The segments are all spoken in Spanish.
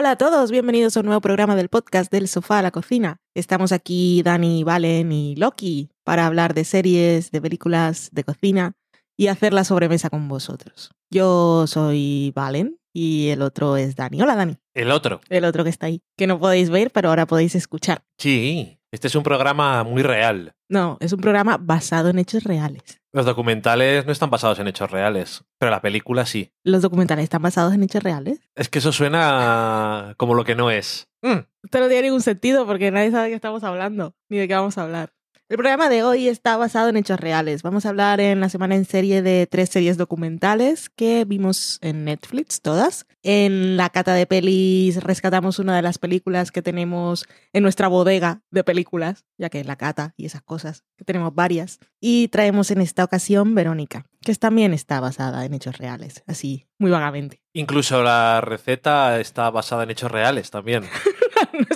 Hola a todos, bienvenidos a un nuevo programa del podcast del sofá a la cocina. Estamos aquí Dani, Valen y Loki para hablar de series, de películas, de cocina y hacer la sobremesa con vosotros. Yo soy Valen y el otro es Dani. Hola Dani. El otro. El otro que está ahí, que no podéis ver, pero ahora podéis escuchar. Sí, este es un programa muy real. No, es un programa basado en hechos reales. Los documentales no están basados en hechos reales, pero la película sí. ¿Los documentales están basados en hechos reales? Es que eso suena como lo que no es. Mm. Esto no tiene ningún sentido porque nadie sabe de qué estamos hablando, ni de qué vamos a hablar. El programa de hoy está basado en hechos reales. Vamos a hablar en la semana en serie de tres series documentales que vimos en Netflix, todas. En la cata de pelis rescatamos una de las películas que tenemos en nuestra bodega de películas, ya que es la cata y esas cosas, que tenemos varias. Y traemos en esta ocasión Verónica, que también está basada en hechos reales, así, muy vagamente. Incluso la receta está basada en hechos reales también.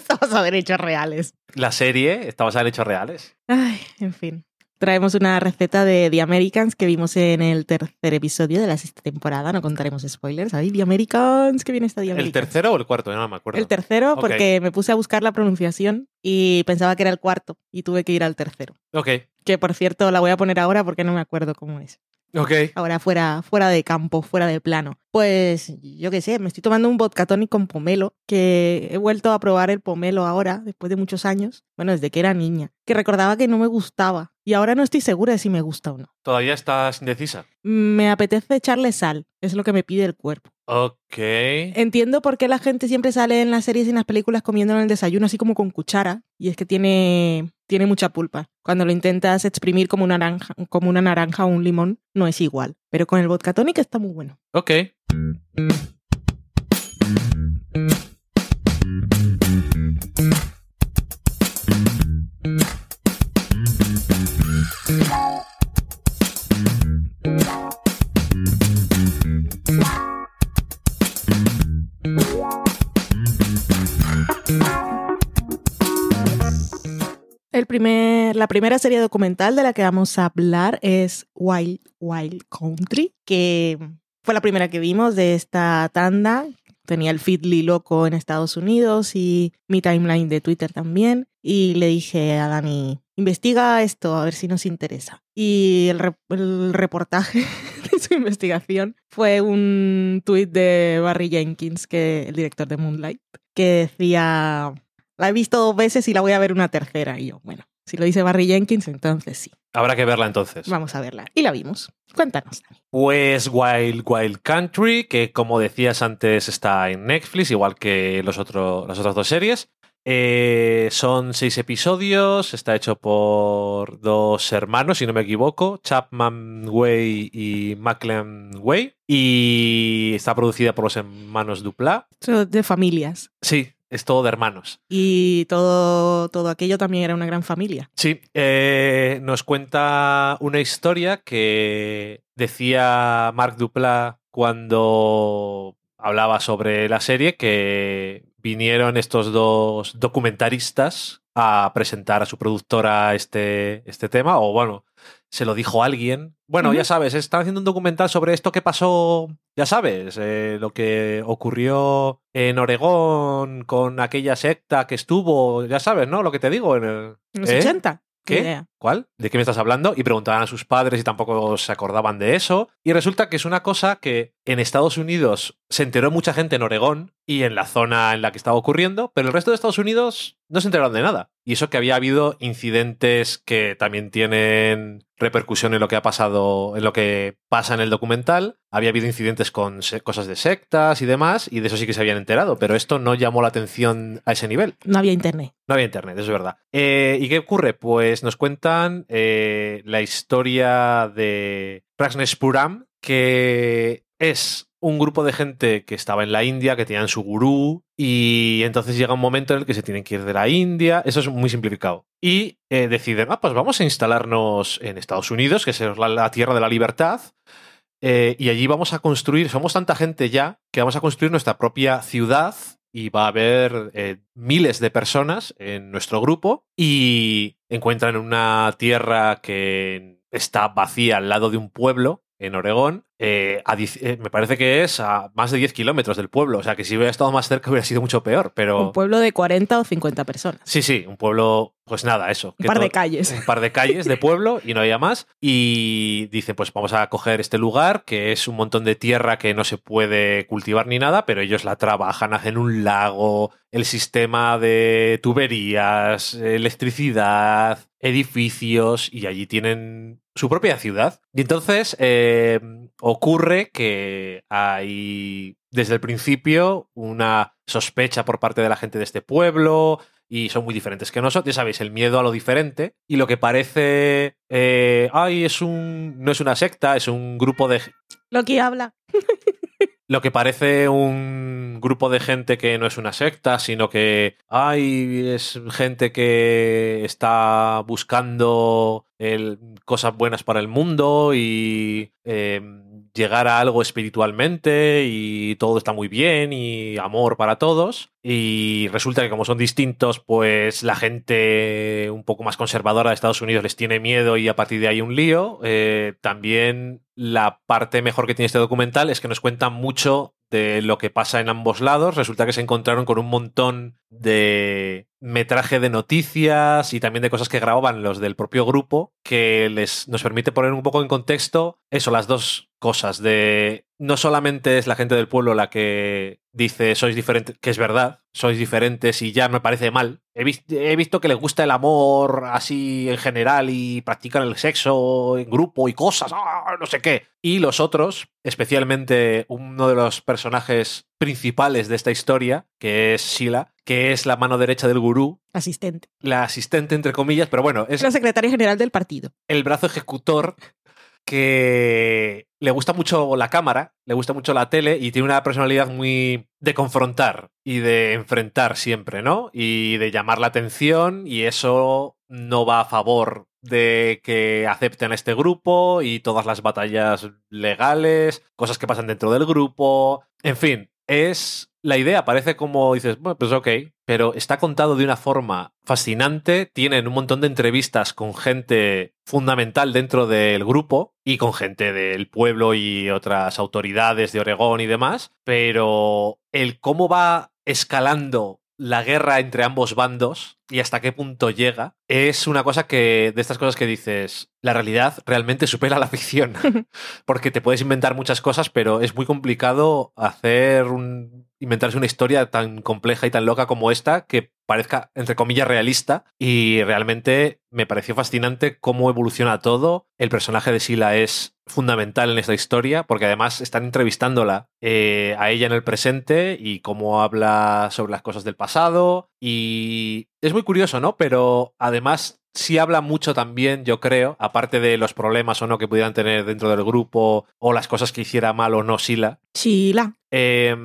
en hechos reales. La serie está basada en hechos reales. Ay, en fin. Traemos una receta de The Americans que vimos en el tercer episodio de la sexta temporada. No contaremos spoilers. Ay, The Americans, que viene esta The Americans. ¿El tercero o el cuarto? No me acuerdo. El tercero, porque me puse a buscar la pronunciación y pensaba que era el cuarto y tuve que ir al tercero. Ok, Que por cierto la voy a poner ahora porque no me acuerdo cómo es. Ok. Ahora fuera, fuera de campo, fuera de plano. Pues yo qué sé, me estoy tomando un vodka tonic con pomelo, que he vuelto a probar el pomelo ahora, después de muchos años, bueno, desde que era niña, que recordaba que no me gustaba y ahora no estoy segura de si me gusta o no. Todavía estás indecisa. Me apetece echarle sal, es lo que me pide el cuerpo. Ok. Entiendo por qué la gente siempre sale en las series y en las películas comiendo en el desayuno así como con cuchara, y es que tiene, tiene mucha pulpa. Cuando lo intentas exprimir como una naranja, como una naranja o un limón, no es igual. Pero con el vodka tonic está muy bueno. Ok. La primera serie documental de la que vamos a hablar es Wild Wild Country, que fue la primera que vimos de esta tanda. Tenía el Feedly loco en Estados Unidos y mi timeline de Twitter también. Y le dije a Dani, investiga esto, a ver si nos interesa. Y el reportaje de su investigación fue un tuit de Barry Jenkins, que el director de Moonlight, que decía, la he visto dos veces y la voy a ver una tercera. Y yo, bueno, si lo dice Barry Jenkins, entonces sí. Habrá que verla entonces. Vamos a verla. Y la vimos. Cuéntanos. Pues Wild Wild Country, que como decías antes está en Netflix, igual que los otro- las otras dos series. Eh, son seis episodios, está hecho por dos hermanos, si no me equivoco, Chapman Way y Macklem Way, y está producida por los hermanos Dupla. De familias. Sí, es todo de hermanos. Y todo, todo aquello también era una gran familia. Sí, eh, nos cuenta una historia que decía Marc Duplat cuando hablaba sobre la serie que vinieron estos dos documentaristas a presentar a su productora este, este tema, o bueno, se lo dijo alguien. Bueno, ya sabes, están haciendo un documental sobre esto que pasó, ya sabes, eh, lo que ocurrió en Oregón con aquella secta que estuvo, ya sabes, ¿no? Lo que te digo, en el... En los ¿Eh? 80. ¿Qué? idea. ¿Cuál? ¿De qué me estás hablando? Y preguntaban a sus padres y tampoco se acordaban de eso. Y resulta que es una cosa que en Estados Unidos se enteró mucha gente en Oregón y en la zona en la que estaba ocurriendo, pero el resto de Estados Unidos no se enteraron de nada. Y eso que había habido incidentes que también tienen repercusión en lo que ha pasado, en lo que pasa en el documental. Había habido incidentes con cosas de sectas y demás, y de eso sí que se habían enterado, pero esto no llamó la atención a ese nivel. No había internet. No había internet, eso es verdad. Eh, ¿Y qué ocurre? Pues nos cuentan eh, la historia de Prajnespuram, que es un grupo de gente que estaba en la India, que tenían su gurú, y entonces llega un momento en el que se tienen que ir de la India. Eso es muy simplificado. Y eh, deciden, ah, pues vamos a instalarnos en Estados Unidos, que es la, tierra de la libertad. eh, y allí vamos a construir, somos tanta gente ya, que vamos a construir nuestra propia ciudad y va a haber eh, miles de personas en nuestro grupo y encuentran una tierra que está vacía al lado de un pueblo en Oregón eh, a eh, me parece que es a más de 10 kilómetros del pueblo. O sea, que si hubiera estado más cerca hubiera sido mucho peor. Pero Un pueblo de 40 o 50 personas. sí, sí, un pueblo, pues nada, eso. Un par de calles. un par de calles de pueblo y no había más. Y dicen, pues vamos a coger este lugar, que es un montón de tierra que no se puede cultivar ni nada, pero ellos la trabajan, hacen un lago, el sistema de tuberías, electricidad, edificios, y allí tienen su propia ciudad. Y entonces eh, ocurre que hay desde el principio una sospecha por parte de la gente de este pueblo, y son muy diferentes que nosotros. Ya sabéis, el miedo a lo diferente. Y lo que parece. eh, ay, es un. No es una secta, es un grupo de. Loki habla. Lo que parece un grupo de gente que no es una secta, sino que ay, es gente que está buscando el- cosas buenas para el mundo y eh, llegar a algo espiritualmente y todo está muy bien y amor para todos. Y resulta que como son distintos, pues la gente un poco más conservadora de Estados Unidos les tiene miedo y a partir de ahí un lío. Eh, también la parte mejor que tiene este documental es que nos cuentan mucho de lo que pasa en ambos lados. Resulta que se encontraron con un montón de metraje de noticias y también de cosas que grababan los del propio grupo que les nos permite poner un poco en contexto eso, las dos cosas de no solamente es la gente del pueblo la que dice sois diferentes, que es verdad, sois diferentes y ya me parece mal. He, he visto que les gusta el amor así en general y practican el sexo en grupo y cosas, ¡ah! no sé qué. Y los otros, especialmente uno de los personajes principales de esta historia, que es Sheila, que es la mano derecha del gurú, Asistente. la asistente entre comillas, pero bueno, Es la secretaria general del partido. el brazo ejecutor que le gusta mucho la cámara, le gusta mucho la tele y tiene una personalidad muy de confrontar y de enfrentar siempre, ¿no? Y de llamar la atención y eso no va a favor de que acepten este grupo y todas las batallas legales, cosas que pasan dentro del grupo, en fin, es la idea parece como dices, bueno, pues ok, pero está contado de una forma fascinante. Tienen un montón de entrevistas con gente fundamental dentro del grupo y con gente del pueblo y otras autoridades de Oregón y demás, pero el cómo va escalando la guerra entre ambos bandos y hasta qué punto llega es una cosa que de estas cosas que dices la realidad realmente supera la ficción porque te puedes inventar muchas cosas pero es muy complicado hacer un inventarse una historia tan compleja y tan loca como esta que parezca entre comillas realista y realmente me pareció fascinante cómo evoluciona todo el personaje de Sila es fundamental en esta historia porque además están entrevistándola eh, a ella en el presente y cómo habla sobre las cosas del pasado y es muy curioso, ¿no? Pero además sí habla mucho también, yo creo, aparte de los problemas o no que pudieran tener dentro del grupo o las cosas que hiciera mal o no Sila, Chila. eh,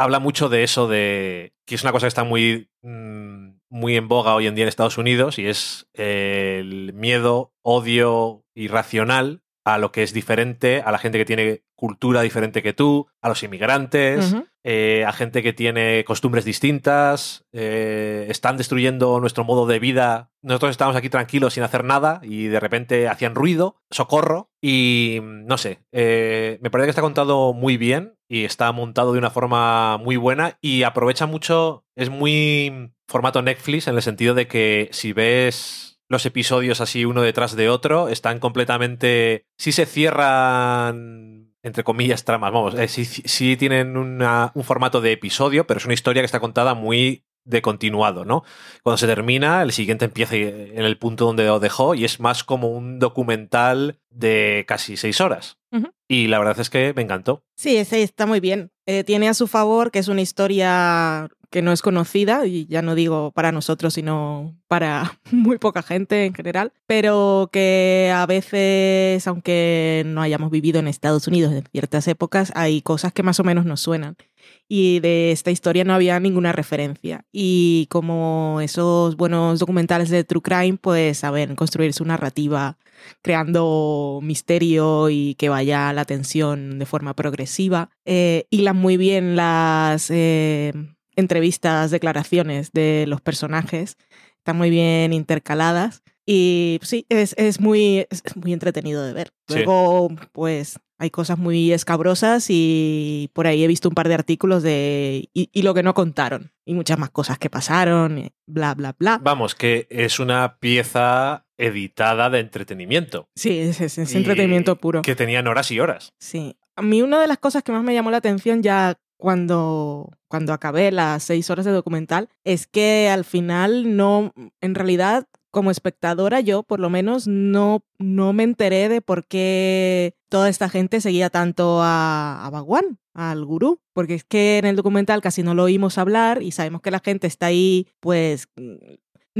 habla mucho de eso de que es una cosa que está muy mm, muy en boga hoy en día en Estados Unidos y es el miedo, odio irracional a lo que es diferente, a la gente que tiene cultura diferente que tú, a los inmigrantes, eh, a gente que tiene costumbres distintas, eh, están destruyendo nuestro modo de vida. Nosotros estamos aquí tranquilos sin hacer nada y de repente hacían ruido, socorro y no sé, eh, me parece que está contado muy bien y está montado de una forma muy buena y aprovecha mucho, es muy formato Netflix en el sentido de que si ves los episodios así uno detrás de otro, están completamente... Sí se cierran, entre comillas, tramas, vamos, eh, sí, tienen un formato de episodio, pero es una historia que está contada muy de continuado, ¿no? Cuando se termina, el siguiente empieza en el punto donde lo dejó y es más como un documental de casi seis horas. Y la verdad es que me encantó. Sí, ese está muy bien. Eh, tiene a su favor que es una historia que no es conocida, y ya no digo para nosotros, sino para muy poca gente en general, pero que a veces, aunque no hayamos vivido en Estados Unidos en ciertas épocas, hay cosas que más o menos nos suenan. Y de esta historia no había ninguna referencia. Y como esos buenos documentales de True Crime, pues saben construir su narrativa creando misterio y que vaya la tensión de forma progresiva. Eh, hilan muy bien las eh, entrevistas, declaraciones de los personajes, están muy bien intercaladas y sí, es, es muy, es muy entretenido de ver. Sí. Luego, pues hay cosas muy escabrosas y por ahí he visto un par de artículos de y, y lo que no contaron y muchas más cosas que pasaron, bla, bla, bla. Vamos, que es una pieza editada de entretenimiento. Sí, es, es- entretenimiento puro. Que tenían horas y horas. Sí. A mí una de las cosas que más me llamó la atención ya cuando, cuando acabé las seis horas de documental es que al final no, en realidad, como espectadora, yo por lo menos no, no me enteré de por qué toda esta gente seguía tanto a, a Bhagwan, al gurú. Porque es que en el documental casi no lo oímos hablar y sabemos que la gente está ahí, pues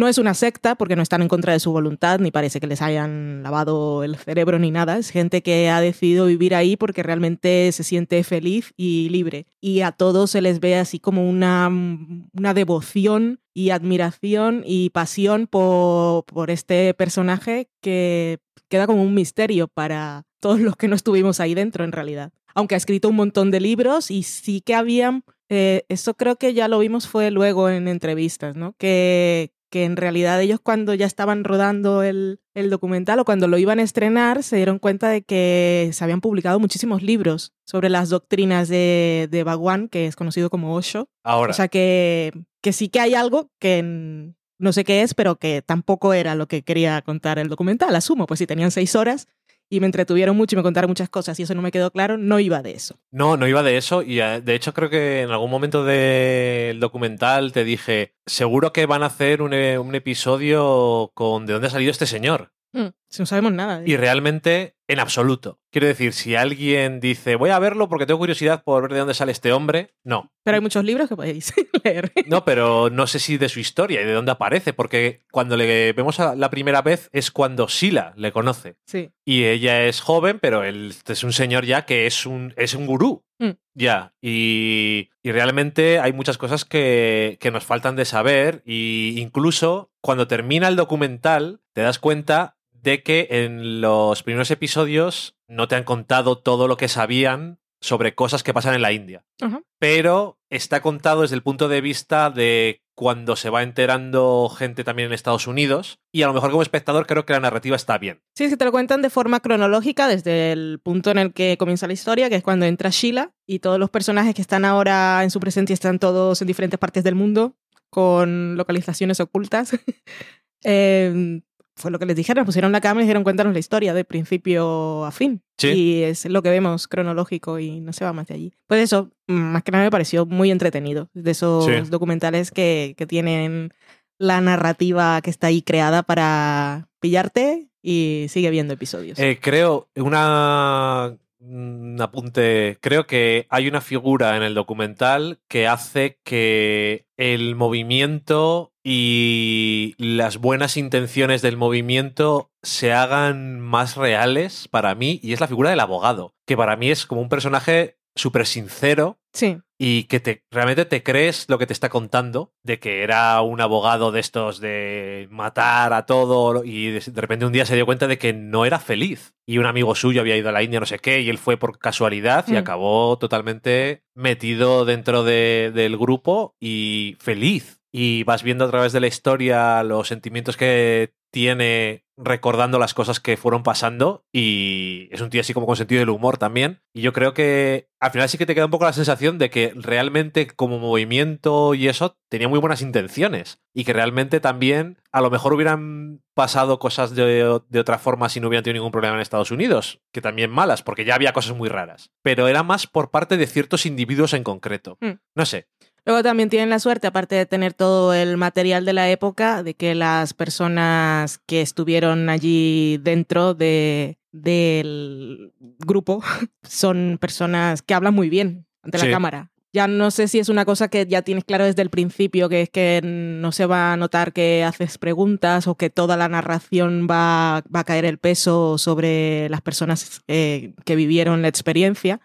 no es una secta porque no están en contra de su voluntad, ni parece que les hayan lavado el cerebro ni nada. Es gente que ha decidido vivir ahí porque realmente se siente feliz y libre. Y a todos se les ve así como una, una devoción y admiración y pasión por, por este personaje que queda como un misterio para todos los que no estuvimos ahí dentro en realidad. Aunque ha escrito un montón de libros y sí que habían, eh, eso creo que ya lo vimos fue luego en entrevistas, ¿no? Que, que en realidad ellos cuando ya estaban rodando el, el, documental o cuando lo iban a estrenar se dieron cuenta de que se habían publicado muchísimos libros sobre las doctrinas de, de Bhagwan, que es conocido como Osho. Ahora. O sea que, que sí que hay algo que no sé qué es, pero que tampoco era lo que quería contar el documental, asumo, pues si tenían seis horas y me entretuvieron mucho y me contaron muchas cosas y eso no me quedó claro, no iba de eso. No, no iba de eso y eh, de hecho creo que en algún momento del documental te dije, seguro que van a hacer un, eh, un episodio con de dónde ha salido este señor. Mm, si no sabemos nada. Y realmente, en absoluto. Quiero decir, si alguien dice, voy a verlo porque tengo curiosidad por ver de dónde sale este hombre, no. Pero hay muchos libros que podéis leer. No, pero no sé si de su historia y de dónde aparece, porque cuando le vemos a la primera vez es cuando Sila le conoce. Sí. Y ella es joven, pero él es un señor ya que es un, es un gurú. Mm. Ya, y, y, realmente hay muchas cosas que, que nos faltan de saber, y incluso cuando termina el documental, te das cuenta de que en los primeros episodios no te han contado todo lo que sabían sobre cosas que pasan en la India. Uh -huh. Pero está contado desde el punto de vista de cuando se va enterando gente también en Estados Unidos. Y a lo mejor como espectador creo que la narrativa está bien. Sí, es que te lo cuentan de forma cronológica desde el punto en el que comienza la historia, que es cuando entra Sheila y todos los personajes que están ahora en su presencia están todos en diferentes partes del mundo con localizaciones ocultas. eh, fue lo que les dijeron, pusieron la cámara y dijeron cuéntanos la historia de principio a fin. Sí. Y es lo que vemos cronológico y no se va más de allí. Pues eso, más que nada me pareció muy entretenido, de esos Sí. documentales que, que tienen la narrativa que está ahí creada para pillarte y sigue viendo episodios. Eh, creo, una, un apunte, creo que hay una figura en el documental que hace que el movimiento y las buenas intenciones del movimiento se hagan más reales para mí y es la figura del abogado, que para mí es como un personaje súper sincero sí. y que te, realmente te crees lo que te está contando, de que era un abogado de estos de matar a todo y de, de repente un día se dio cuenta de que no era feliz y un amigo suyo había ido a la India no sé qué y él fue por casualidad y Mm. acabó totalmente metido dentro de, del grupo y feliz. Y vas viendo a través de la historia los sentimientos que tiene recordando las cosas que fueron pasando y es un tío así como con sentido del humor también. Y yo creo que al final sí que te queda un poco la sensación de que realmente como movimiento y eso tenía muy buenas intenciones y que realmente también a lo mejor hubieran pasado cosas de, de otra forma si no hubieran tenido ningún problema en Estados Unidos, que también malas, porque ya había cosas muy raras. Pero era más por parte de ciertos individuos en concreto. Mm. No sé, Luego también tienen la suerte, aparte de tener todo el material de la época, de que las personas que estuvieron allí dentro de, del grupo son personas que hablan muy bien ante Sí. la cámara. Ya no sé si es una cosa que ya tienes claro desde el principio, que es que no se va a notar que haces preguntas o que toda la narración va, va a caer el peso sobre las personas eh, que vivieron la experiencia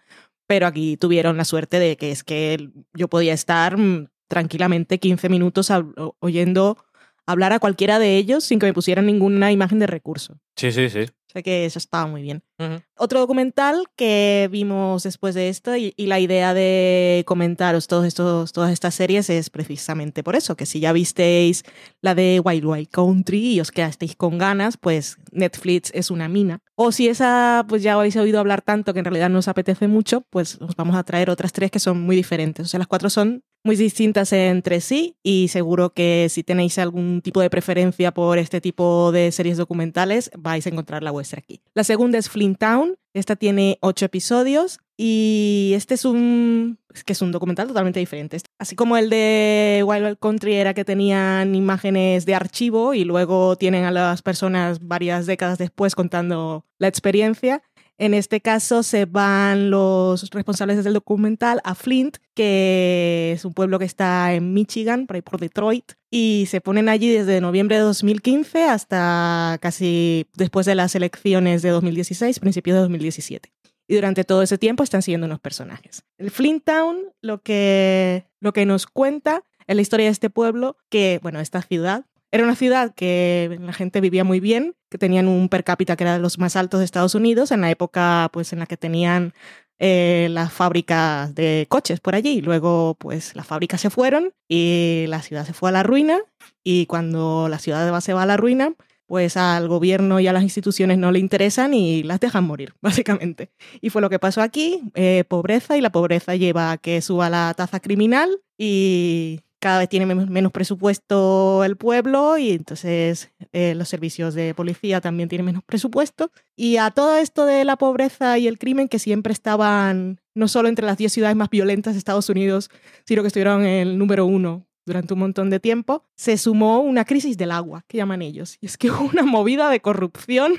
pero aquí tuvieron la suerte de que es que yo podía estar mm, tranquilamente 15 minutos oyendo hablar a cualquiera de ellos sin que me pusieran ninguna imagen de recurso. sí, sí, sí. Sea que eso estaba muy bien. Otro documental que vimos después de esto y, y la idea de comentaros todos estos, todas estas series es precisamente por eso, que si ya visteis la de Wild Wild Country y os quedasteis con ganas, pues Netflix es una mina. O si esa pues ya habéis oído hablar tanto que en realidad no os apetece mucho, pues os vamos a traer otras tres que son muy diferentes. O sea, las cuatro son muy distintas entre sí y seguro que si tenéis algún tipo de preferencia por este tipo de series documentales vais a encontrar la vuestra aquí. La segunda es Flint Town, esta tiene ocho episodios y este es un que es un documental totalmente diferente. Así como el de Wild Wild Country era que tenían imágenes de archivo y luego tienen a las personas varias décadas después contando la experiencia. En este caso se van los responsables del documental a Flint, que es un pueblo que está en Michigan, por ahí por Detroit, y se ponen allí desde noviembre de 2015 hasta casi después de las elecciones de 2016, principios de 2017. Y durante todo ese tiempo están siguiendo unos personajes. El Flint Town lo que, lo que nos cuenta es la historia de este pueblo, que, bueno, esta ciudad, era una ciudad que la gente vivía muy bien, que tenían un per cápita que era de los más altos de Estados Unidos, en la época pues, en la que tenían eh, las fábricas de coches por allí. Luego, pues las fábricas se fueron y la ciudad se fue a la ruina. Y cuando la ciudad se va a la ruina, pues al gobierno y a las instituciones no le interesan y las dejan morir, básicamente. Y fue lo que pasó aquí, eh, pobreza, y la pobreza lleva a que suba la tasa criminal y cada vez tiene menos, presupuesto el pueblo y entonces eh, los servicios de policía también tienen menos presupuesto. Y a todo esto de la pobreza y el crimen que siempre estaban no solo entre las 10 ciudades más violentas de Estados Unidos, sino que estuvieron en el número uno durante un montón de tiempo, se sumó una crisis del agua, que llaman ellos. Y es que hubo una movida de corrupción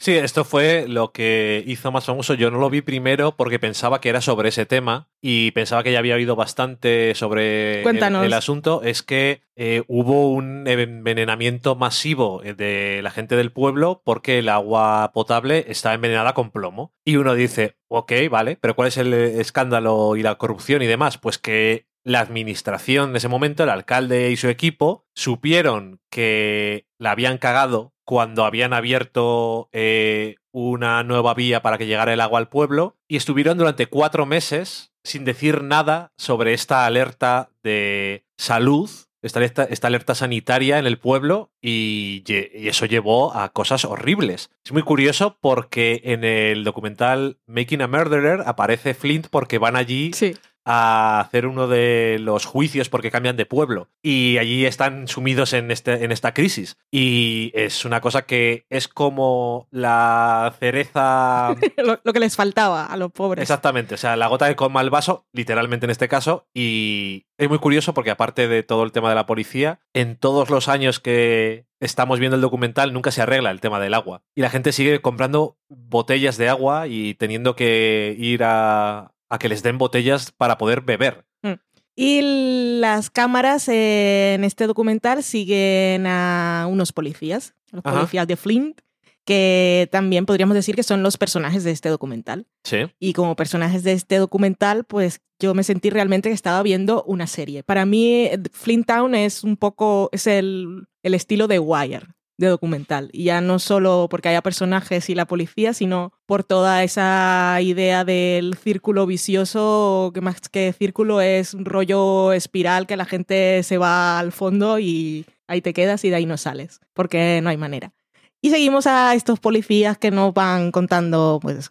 Sí, esto fue lo que hizo más famoso. Yo no lo vi primero porque pensaba que era sobre ese tema y pensaba que ya había oído bastante sobre el, asunto. Es que eh, hubo un envenenamiento masivo de la gente del pueblo porque el agua potable está envenenada con plomo. Y uno dice, ok, vale, pero ¿cuál es el escándalo y la corrupción y demás? Pues que la administración de ese momento, el alcalde y su equipo, supieron que la habían cagado cuando habían abierto eh, una nueva vía para que llegara el agua al pueblo y estuvieron durante cuatro meses sin decir nada sobre esta alerta de salud, esta alerta, esta alerta sanitaria en el pueblo y, y eso llevó a cosas horribles. Es muy curioso porque en el documental Making a Murderer aparece Flint porque van allí Sí. A hacer uno de los juicios porque cambian de pueblo y allí están sumidos en, este, en esta crisis. Y es una cosa que es como la cereza... lo, lo que les faltaba a los pobres. Exactamente, o sea, la gota que colma el vaso, literalmente en este caso, y es muy curioso porque aparte de todo el tema de la policía, en todos los años que estamos viendo el documental nunca se arregla el tema del agua. Y la gente sigue comprando botellas de agua y teniendo que ir a, a que les den botellas para poder beber. Y las cámaras en este documental siguen a unos policías, los Ajá. policías de Flint, que también podríamos decir que son los personajes de este documental. Sí. Y como personajes de este documental, pues yo me sentí realmente que estaba viendo una serie. Para mí, eh, Flint Town es un poco, es el, el estilo de Wire de documental. Y ya no solo porque haya personajes y la policía, sino por toda esa idea del círculo vicioso, que más que círculo es un rollo espiral que la gente se va al fondo y ahí te quedas y de ahí no sales, porque no hay manera. Y seguimos a estos policías que nos van contando, pues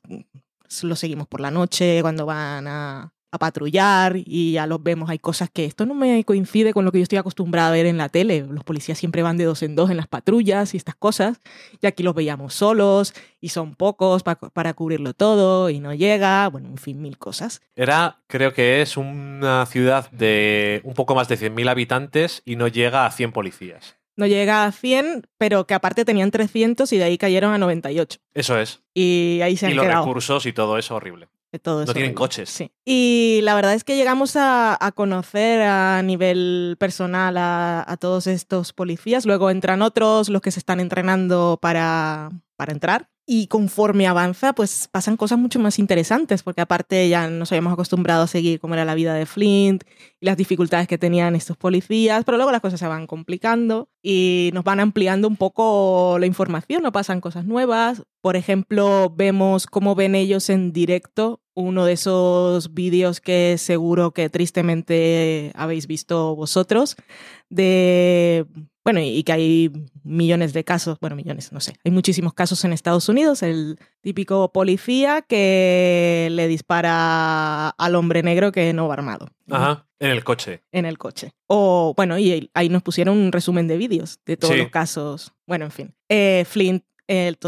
los seguimos por la noche cuando van a, a patrullar y ya los vemos. Hay cosas que esto no me coincide con lo que yo estoy acostumbrada a ver en la tele. Los policías siempre van de dos en dos en las patrullas y estas cosas. Y aquí los veíamos solos y son pocos pa- para cubrirlo todo y no llega. Bueno, en fin, mil cosas. Era, creo que es una ciudad de un poco más de 100.000 habitantes y no llega a 100 policías. No llega a 100, pero que aparte tenían 300 y de ahí cayeron a 98. Eso es. Y ahí se Y han los quedado. recursos y todo eso horrible. De todo No tienen coches. Sí. Y la verdad es que llegamos a, a conocer a nivel personal a, a todos estos policías. Luego entran otros, los que se están entrenando para, para entrar. Y conforme avanza, pues pasan cosas mucho más interesantes, porque aparte ya nos habíamos acostumbrado a seguir cómo era la vida de Flint y las dificultades que tenían estos policías, pero luego las cosas se van complicando y nos van ampliando un poco la información, no pasan cosas nuevas. Por ejemplo, vemos cómo ven ellos en directo uno de esos vídeos que seguro que tristemente habéis visto vosotros, de bueno, y que hay millones de casos, bueno, millones, no sé, hay muchísimos casos en Estados Unidos, el típico policía que le dispara al hombre negro que no va armado. Ajá, en el coche. En el coche. O, bueno, y ahí nos pusieron un resumen de vídeos de todos Sí. los casos. Bueno, en fin. Eh, Flint,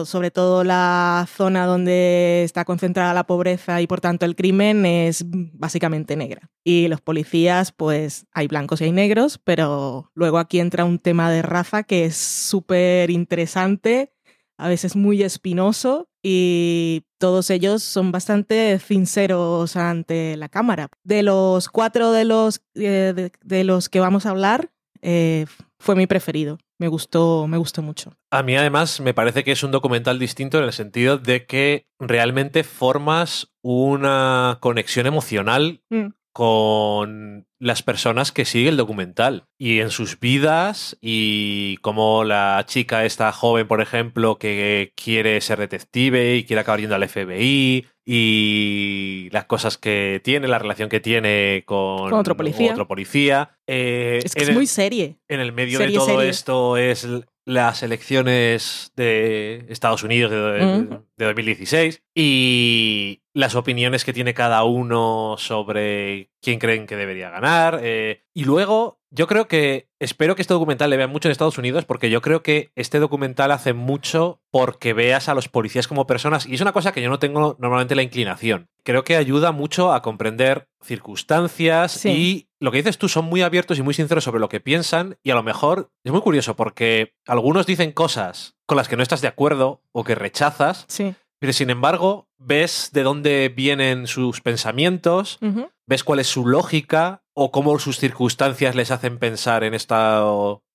sobre todo la zona donde está concentrada la pobreza y por tanto el crimen es básicamente negra. Y los policías, pues hay blancos y hay negros, pero luego aquí entra un tema de raza que es súper interesante, a veces muy espinoso y todos ellos son bastante sinceros ante la cámara. De los cuatro de los, eh, de, de los que vamos a hablar, eh, fue mi preferido. Me gustó, me gustó mucho. A mí además me parece que es un documental distinto en el sentido de que realmente formas una conexión emocional Mm. con las personas que sigue el documental y en sus vidas y como la chica esta joven, por ejemplo, que quiere ser detective y quiere acabar yendo al FBI y las cosas que tiene, la relación que tiene con, Con otro policía. otro policía. Eh, Es que es el- muy serie. en el medio Serie, de todo serie. esto es las elecciones de Estados Unidos de, de 2016 y las opiniones que tiene cada uno sobre quién creen que debería ganar. eh, y luego, yo creo que, espero que este documental le vean mucho en Estados Unidos porque yo creo que este documental hace mucho porque veas a los policías como personas y es una cosa que yo no tengo normalmente la inclinación. Creo que ayuda mucho a comprender circunstancias Sí. y lo que dices tú son muy abiertos y muy sinceros sobre lo que piensan y a lo mejor es muy curioso porque algunos dicen cosas con las que no estás de acuerdo o que rechazas, Sí. pero sin embargo ves de dónde vienen sus pensamientos, ves cuál es su lógica o cómo sus circunstancias les hacen pensar en, esta,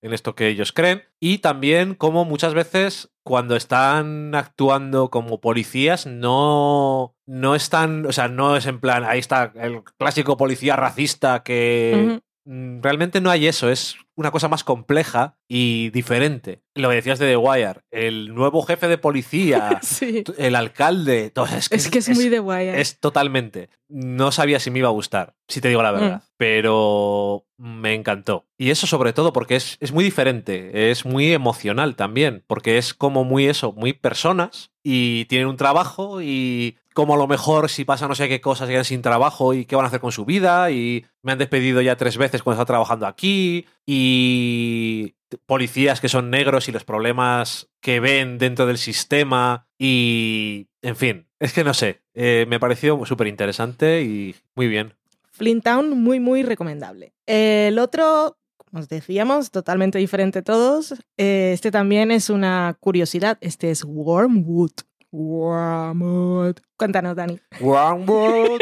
en esto que ellos creen. Y también cómo muchas veces cuando están actuando como policías no, no están, o sea, no es en plan, ahí está el clásico policía racista que... Mm, Realmente no hay eso, es una cosa más compleja y diferente. Lo que decías de The Wire, el nuevo jefe de policía, Sí. el alcalde, todo, es que Es que es, muy guay. ¿eh? es totalmente. No sabía si me iba a gustar, si te digo la verdad. Mm. Pero me encantó. Y eso sobre todo porque es, es muy diferente, es muy emocional también, porque es como muy eso, muy personas y tienen un trabajo y como a lo mejor si pasa no sé qué cosas quedan sin trabajo y qué van a hacer con su vida y me han despedido ya tres veces cuando estaba trabajando aquí y policías que son negros y los problemas que ven dentro del sistema y en fin, es que no sé, eh, me pareció súper interesante y muy bien. Flint Town, muy, muy recomendable. El otro, como os decíamos, totalmente diferente todos. Eh, Este también es una curiosidad. Este es Wormwood. Wormwood. Cuéntanos, Dani. Wormwood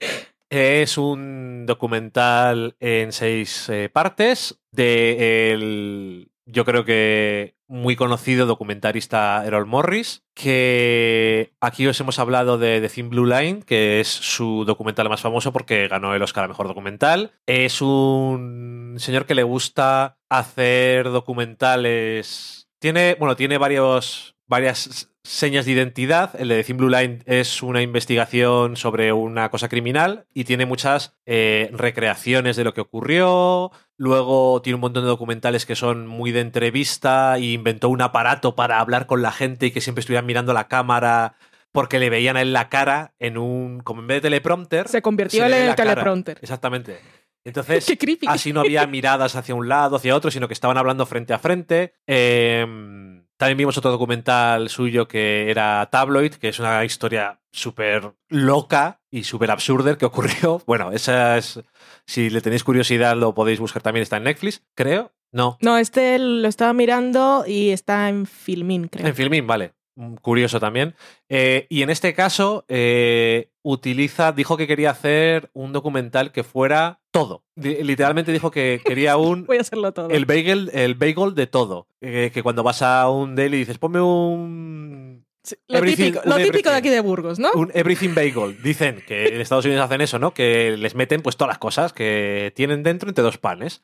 es un documental en seis eh, partes de el, yo creo que muy conocido documentarista Errol Morris, que aquí os hemos hablado de The Thin Blue Line, que es su documental más famoso porque ganó el Oscar a Mejor Documental. Es un señor que le gusta hacer documentales... Tiene, bueno, tiene varios, varias señas de identidad. El de The Thin Blue Line es una investigación sobre una cosa criminal y tiene muchas eh, recreaciones de lo que ocurrió. Luego tiene un montón de documentales que son muy de entrevista y inventó un aparato para hablar con la gente y que siempre estuvieran mirando la cámara porque le veían a él la cara en un. como en vez de teleprompter. Se convirtió se él en el cara. teleprompter. Exactamente. Entonces, así no había miradas hacia un lado, hacia otro, sino que estaban hablando frente a frente. Eh, también vimos otro documental suyo que era Tabloid, que es una historia súper loca y súper absurda que ocurrió. Bueno, esa es. Si le tenéis curiosidad, lo podéis buscar también. Está en Netflix, creo. No. No, este lo estaba mirando y está en Filmin, creo. En Filmin, vale. Mm, Curioso también. Eh, y en este caso, eh, utiliza, dijo que quería hacer un documental que fuera todo. Literalmente dijo que quería un Voy a hacerlo todo. el bagel, el bagel de todo. Eh, que cuando vas a un deli dices, ponme un Sí, lo típico, un lo típico de aquí de Burgos, ¿no? un everything bagel. Dicen que en Estados Unidos hacen eso, ¿no? Que les meten pues todas las cosas que tienen dentro entre dos panes.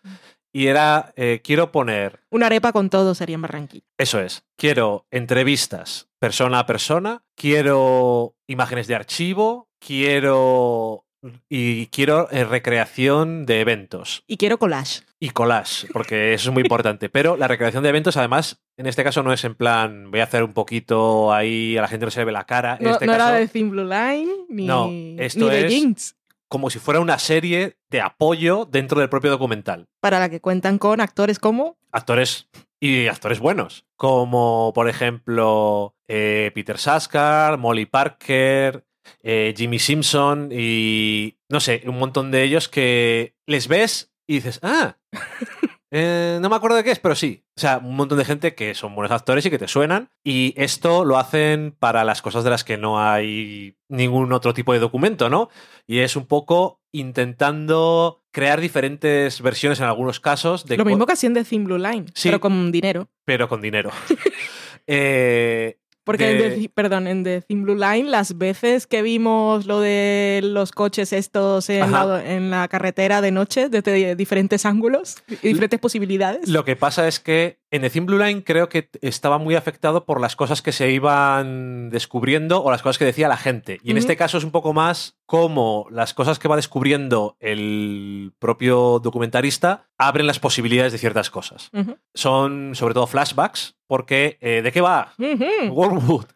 Y era, eh, quiero poner, Una arepa con todo sería en Barranquilla. eso es, quiero entrevistas persona a persona, quiero imágenes de archivo, quiero y quiero eh, recreación de eventos Y quiero collage. y collage, porque eso es muy importante. Pero la recreación de eventos, además, en este caso no es en plan, voy a hacer un poquito ahí, a la gente no se le ve la cara. En No, este no caso, era de Thin Blue Line ni, No, ni esto de es- Jinx. como si fuera una serie de apoyo dentro del propio documental. Para la que cuentan con actores como Actores y actores buenos, como por ejemplo eh, Peter Saskar, Molly Parker, eh, Jimmy Simpson y no sé, un montón de ellos que les ves y dices, ah, eh, no me acuerdo de qué es, pero sí. O sea, un montón de gente que son buenos actores y que te suenan. Y esto lo hacen para las cosas de las que no hay ningún otro tipo de documento, ¿no? Y es un poco intentando crear diferentes versiones en algunos casos de lo mismo que hacían de Thin Blue Line, Sí. pero con dinero. pero con dinero. Eh, Porque de- en The, perdón, en The Thin Blue Line, las veces que vimos lo de los coches estos en, la, en la carretera de noche, desde diferentes ángulos y diferentes posibilidades. Lo que pasa es que en The Thin Blue Line creo que estaba muy afectado por las cosas que se iban descubriendo o las cosas que decía la gente. Y en este caso es un poco más como las cosas que va descubriendo el propio documentarista abren las posibilidades de ciertas cosas. Son sobre todo flashbacks, porque eh, ¿de qué va? Ujú. Wormwood.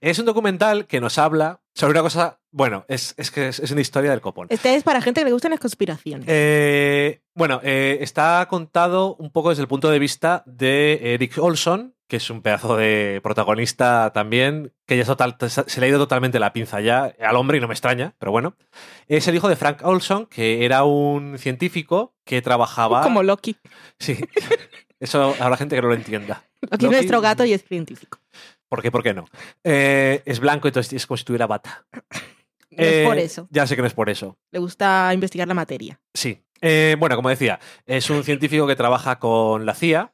Es un documental que nos habla sobre una cosa, bueno, es, es que es, es una historia del copón. Este es para gente que le gustan las conspiraciones. Eh, bueno, eh, está contado un poco desde el punto de vista de Eric Olson, que es un pedazo de protagonista también, que ya total- se le ha ido totalmente la pinza ya al hombre y no me extraña, pero bueno. Es el hijo de Frank Olson, que era un científico que trabajaba... Como Loki. Sí, eso habrá gente que no lo entienda. Es Loki- nuestro gato y es científico. ¿Por qué? ¿Por qué no? Eh, es blanco, entonces es como si tuviera bata. No es Eh, por eso. Ya sé que no es por eso. Le gusta investigar la materia. Sí. Eh, bueno, como decía, es un científico que trabaja con la CIA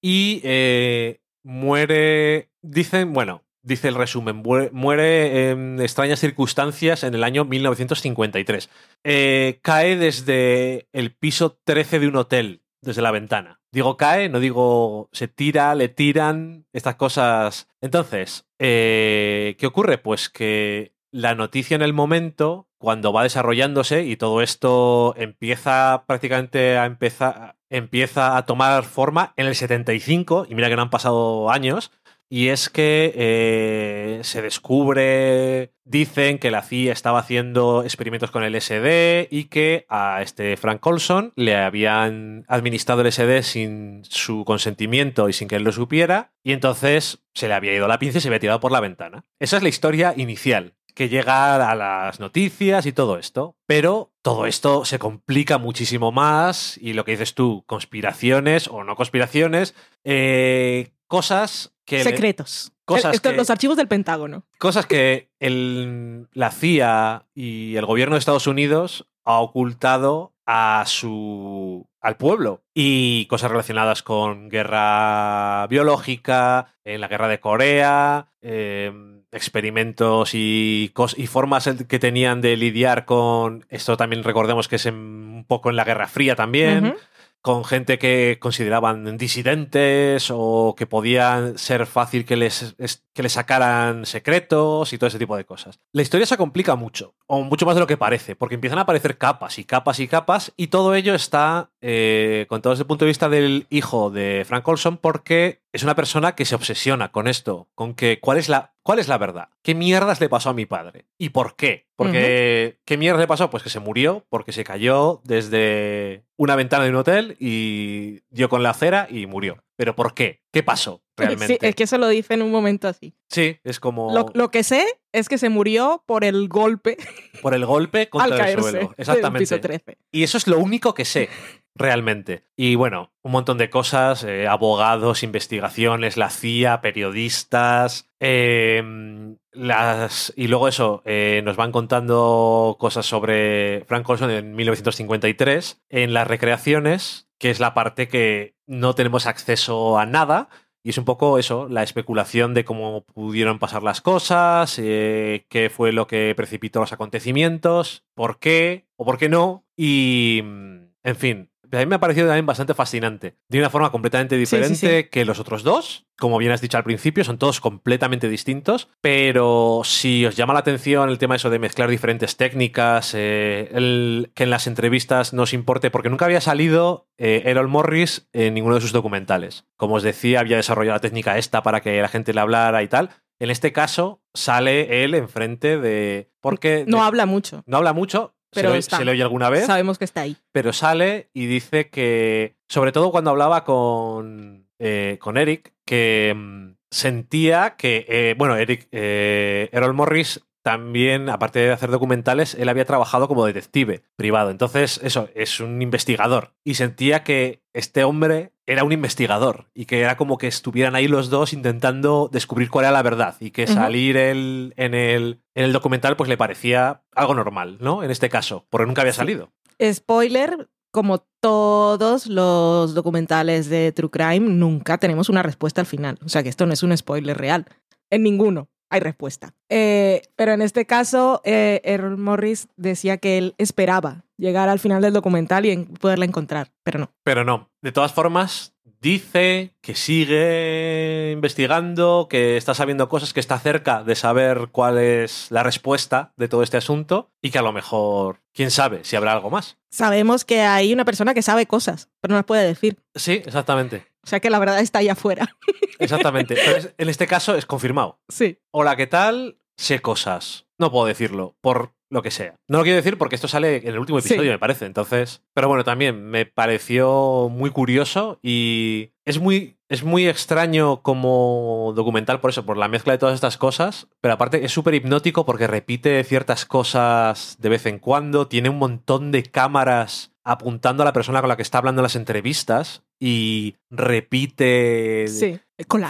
y eh, muere, dicen, bueno, dice el resumen, muere, en extrañas circunstancias en el año 1953. Eh, cae desde el piso 13 de un hotel, desde la ventana. Digo cae, no digo se tira, le tiran, estas cosas. Entonces, eh, ¿qué ocurre? Pues que la noticia en el momento, cuando va desarrollándose y todo esto empieza prácticamente a empezar, empieza a tomar forma en el 75, y mira que no han pasado años, y es que eh, se descubre, dicen que la CIA estaba haciendo experimentos con el SD y que a este Frank Olson le habían administrado el SD sin su consentimiento y sin que él lo supiera, y entonces se le había ido la pinza y se había tirado por la ventana. Esa es la historia inicial que llega a las noticias y todo esto. Pero todo esto se complica muchísimo más y lo que dices tú, conspiraciones o no conspiraciones, eh, cosas que... Secretos. cosas Esto- que- Los archivos del Pentágono. Cosas que el- la CIA y el gobierno de Estados Unidos ha ocultado a su al pueblo y cosas relacionadas con guerra biológica, en la guerra de Corea, eh, experimentos y, y formas que tenían de lidiar con esto también recordemos que es en- un poco en la Guerra Fría también. Con gente que consideraban disidentes o que podían ser fácil que les, es- que les sacaran secretos y todo ese tipo de cosas. La historia se complica mucho, o mucho más de lo que parece, porque empiezan a aparecer capas y capas y capas, y todo ello está eh, contado desde el punto de vista del hijo de Frank Olson, porque es una persona que se obsesiona con esto, con que cuál es la, cuál es la verdad, qué mierdas le pasó a mi padre y por qué. Porque, ¿qué mierda le pasó? Pues que se murió porque se cayó desde una ventana de un hotel y dio con la acera y murió. ¿Pero por qué? ¿Qué pasó realmente? Sí, es que eso lo dice en un momento así. Sí, es como Lo, lo que sé es que se murió por el golpe por el golpe contra al el caerse suelo. del Exactamente. piso 13. Y eso es lo único que sé. realmente. Y bueno, un montón de cosas, eh, abogados, investigaciones, la CIA, periodistas, eh, las, y luego eso, eh, nos van contando cosas sobre Frank Olson en 1953 en las recreaciones, que es la parte que no tenemos acceso a nada. Y es un poco eso, la especulación de cómo pudieron pasar las cosas, eh, qué fue lo que precipitó los acontecimientos, por qué o por qué no. Y, en fin, a mí me ha parecido también bastante fascinante. De una forma completamente diferente Sí, sí, sí. que los otros dos. Como bien has dicho al principio, son todos completamente distintos. Pero si os llama la atención el tema eso de mezclar diferentes técnicas, eh, el, que en las entrevistas nos importe, porque nunca había salido eh, Errol Morris en ninguno de sus documentales. Como os decía, había desarrollado la técnica esta para que la gente le hablara y tal. En este caso, sale él enfrente de. Porque No de- habla mucho. no habla mucho. Pero se, está. se le oye alguna vez Sabemos que está ahí. pero sale y dice que, sobre todo cuando hablaba con, eh, con Eric, que mm, sentía que, eh, bueno, Eric, eh, Errol Morris también, aparte de hacer documentales, él había trabajado como detective privado. Entonces, eso, es un investigador. Y sentía que este hombre era un investigador y que era como que estuvieran ahí los dos intentando descubrir cuál era la verdad y que salir en, el, en el documental pues le parecía algo normal, ¿no? En este caso, porque nunca había salido. Spoiler, como todos los documentales de True Crime, nunca tenemos una respuesta al final. O sea que esto no es un spoiler real. En ninguno hay respuesta. Eh, pero en este caso, eh, Errol Morris decía que él esperaba llegar al final del documental y en- poderla encontrar, pero no. Pero no. De todas formas, dice que sigue investigando, que está sabiendo cosas, que está cerca de saber cuál es la respuesta de todo este asunto y que a lo mejor, quién sabe si habrá algo más. Sabemos que hay una persona que sabe cosas, pero no las puede decir. Sí, exactamente. O sea que la verdad está ahí afuera. Exactamente. Pero es- en este caso es confirmado. Sí. Hola, ¿qué tal? Sé cosas. No puedo decirlo, por lo que sea. No lo quiero decir porque esto sale en el último Sí. episodio, me parece. Entonces. Pero bueno, también me pareció muy curioso y es muy. Es muy extraño como documental por eso, por la mezcla de todas estas cosas, pero aparte es súper hipnótico porque repite ciertas cosas de vez en cuando, tiene un montón de cámaras apuntando a la persona con la que está hablando en las entrevistas y repite Sí.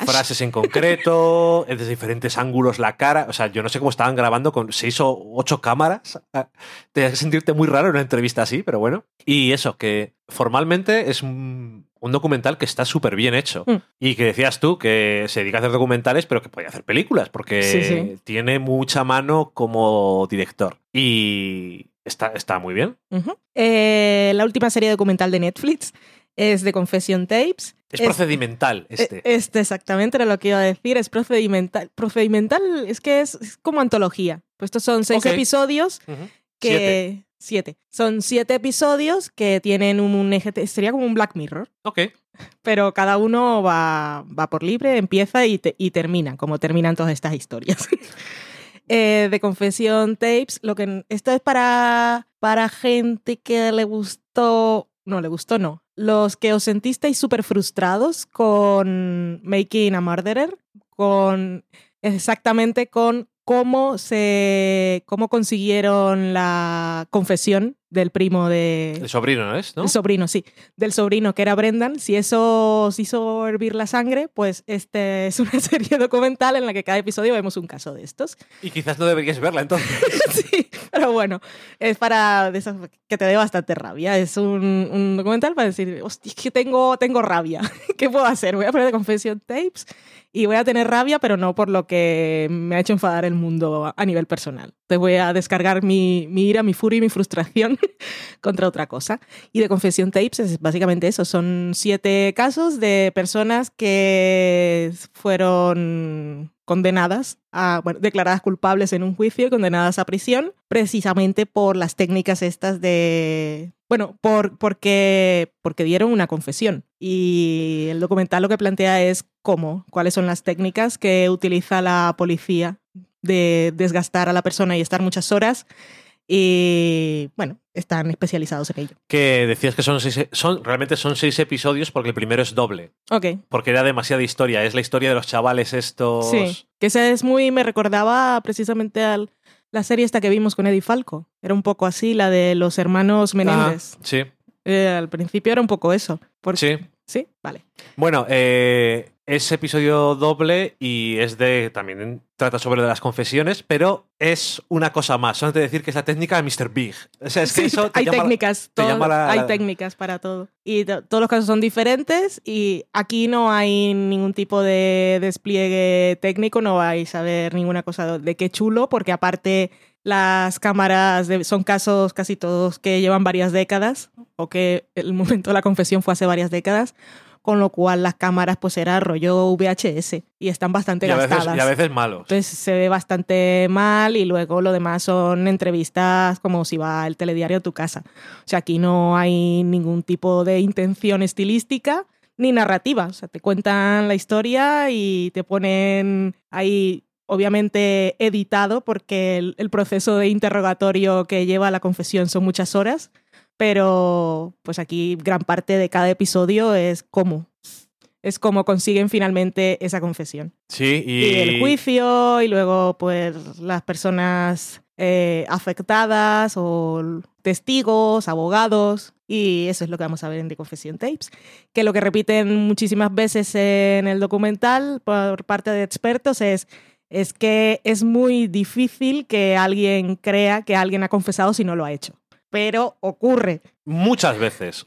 Frases en concreto, desde diferentes ángulos la cara. O sea, yo no sé cómo estaban grabando con seis o ocho cámaras. Ah, Te que sentirte muy raro en una entrevista así, pero bueno. Y eso, que formalmente es un, un documental que está súper bien hecho. Mm. Y que decías tú que se dedica a hacer documentales, pero que puede hacer películas, porque Sí, sí. tiene mucha mano como director. Y está, está muy bien. Eh, la última serie documental de Netflix es de Confession Tapes. Es, procedimental este. Eh, Este exactamente era lo que iba a decir, es procedimental. Procedimental es que es, es como antología. Pues estos son seis episodios que... Siete. Son siete episodios que tienen un eje... Sería como un Black Mirror. Ok. Pero cada uno va, va por libre, empieza y, te- y termina, como terminan todas estas historias. Eh, de Confesión Tapes, lo que esto es para, para gente que le gustó, no le gustó, no. Los que os sentisteis súper frustrados con Making a Murderer, con exactamente con cómo se cómo consiguieron la confesión del primo de El sobrino, ¿no es? ¿No? el sobrino, sí. Del sobrino que era Brendan. Si eso os hizo hervir la sangre, pues este es una serie documental en la que cada episodio vemos un caso de estos. Y quizás no deberías verla entonces. sí, pero bueno, es para de esas que te dé bastante rabia. Es un, un documental para decir, hostia, que tengo, tengo rabia. ¿Qué puedo hacer? Voy a poner de Confession Tapes y voy a tener rabia, pero no por lo que me ha hecho enfadar el mundo a, a nivel personal. Te voy a descargar mi, mi ira, mi furia y mi frustración contra otra cosa. Y de Confesión Tapes es básicamente eso. Son siete casos de personas que fueron condenadas declaradas culpables en un juicio y condenadas a prisión, precisamente por las técnicas estas de. Bueno, por, porque, porque dieron una confesión. Y el documental lo que plantea es cómo, cuáles son las técnicas que utiliza la policía de desgastar a la persona y estar muchas horas. Y bueno, están especializados en ello. Que decías que son seis, son, realmente son seis episodios porque el primero es doble. Ok, Porque era demasiada historia. Es la historia de los chavales estos. Sí, que ese es muy, me recordaba precisamente a la serie esta que vimos con Eddie Falco. Era un poco así, la de los hermanos Menéndez. Ah, sí. Eh, al principio era un poco eso. Porque... Sí. Sí, vale. Bueno, eh, es episodio doble y es de. También trata sobre las confesiones, pero es una cosa más. Solamente decir que es la técnica de Mr. Big. O sea, es que Sí, eso te hay llama técnicas, te todo- la- hay técnicas para todo. Y to- todos los casos son diferentes y aquí no hay ningún tipo de despliegue técnico, no vais a ver ninguna cosa de qué chulo, porque aparte las cámaras de- son casos casi todos que llevan varias décadas o que el momento de la confesión fue hace varias décadas. Con lo cual las cámaras pues era rollo VHS y están bastante y, a veces, gastadas. y a veces malos. Entonces se ve bastante mal y luego lo demás son entrevistas como si va el telediario a tu casa. O sea, aquí no hay ningún tipo de intención estilística ni narrativa. O sea, te cuentan la historia y te ponen ahí, obviamente editado, porque el, el proceso de interrogatorio que lleva a la confesión son muchas horas. Pero pues aquí gran parte de cada episodio es cómo. Es cómo consiguen finalmente esa confesión Sí, y. y el juicio y luego pues las personas eh, afectadas o testigos, abogados y eso es lo que vamos a ver en The Confession Tapes, que lo que repiten muchísimas veces en el documental por parte de expertos es es que es muy difícil que alguien crea que alguien ha confesado si no lo ha hecho. Pero ocurre. Muchas veces.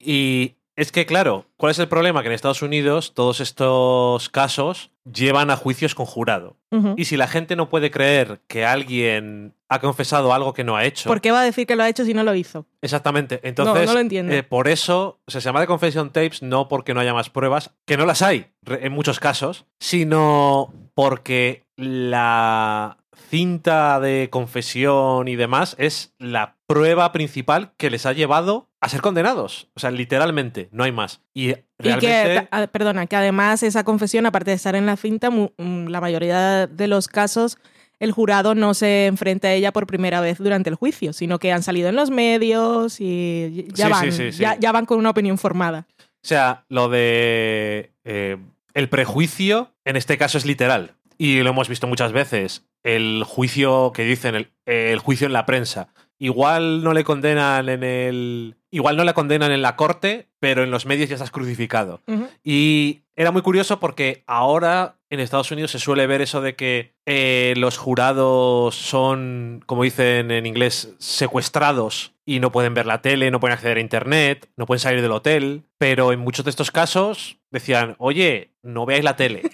Y es que, claro, ¿cuál es el problema? Que en Estados Unidos todos estos casos llevan a juicios con jurado. Y si la gente no puede creer que alguien ha confesado algo que no ha hecho. ¿Por qué va a decir que lo ha hecho si no lo hizo? Exactamente. Entonces, no, no lo entiendo. eh, por eso se llama de confession tapes, no porque no haya más pruebas, que no las hay en muchos casos, sino porque la cinta de confesión y demás es la prueba principal que les ha llevado a ser condenados. O sea, literalmente, no hay más. Y que, ah, perdona, que además esa confesión, aparte de estar en la cinta, mm, la mayoría de los casos el jurado no se enfrenta a ella por primera vez durante el juicio, sino que han salido en los medios y ya Sí, van, sí, sí, sí. Ya, ya van con una opinión formada. O sea, lo de eh, el prejuicio en este caso es literal. Y lo hemos visto muchas veces. El juicio que dicen, el, el juicio en la prensa. Igual no le condenan en el. Igual no le condenan en la corte, pero en los medios ya estás crucificado. Y era muy curioso porque ahora en Estados Unidos se suele ver eso de que eh, los jurados son, como dicen en inglés, secuestrados y no pueden ver la tele, no pueden acceder a internet, no pueden salir del hotel. Pero en muchos de estos casos decían, oye, no veáis la tele.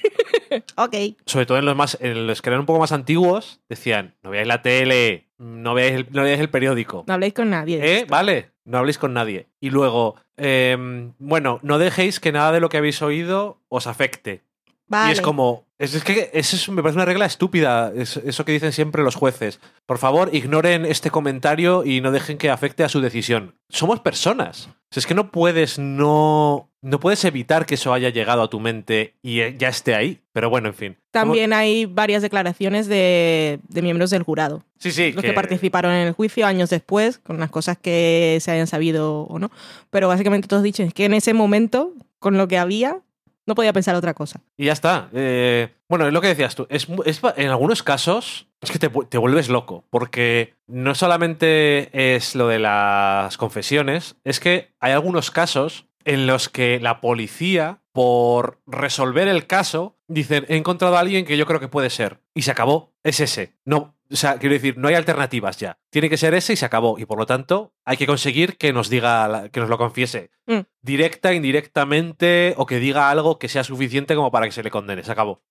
Ok. Sobre todo en los más, en los que eran un poco más antiguos, decían, no veáis la tele, no veáis el, no veáis el periódico. No habléis con nadie. ¿Eh? Vale, no habléis con nadie. Y luego, em, bueno, no dejéis que nada de lo que habéis oído os afecte. Vale. Y es como, es, es que eso es- me parece una regla estúpida, es- eso que dicen siempre los jueces. Por favor, ignoren este comentario y no dejen que afecte a su decisión. Somos personas. Es que no puedes no, no puedes evitar que eso haya llegado a tu mente y eh, ya esté ahí. Pero bueno, en fin. También hay varias declaraciones de, de miembros del jurado. Sí, sí. los que... participaron en el juicio años después, con unas cosas que se hayan sabido o no. Pero básicamente todos dicen que en ese momento, con lo que había, no podía pensar otra cosa. Y ya está. Eh, bueno, es lo que decías tú. Es, es en algunos casos es que te vuelves loco. Porque no solamente es lo de las confesiones, es que hay algunos casos en los que la policía, por resolver el caso, dicen, he encontrado a alguien que yo creo que puede ser. Y se acabó. Es ese. No. O sea, quiero decir, no hay alternativas ya. Tiene que ser ese y se acabó. Y por lo tanto, hay que conseguir que nos diga, que nos lo confiese. Mm. Directa, indirectamente, o que diga algo que sea suficiente como para que se le condene. Se acabó.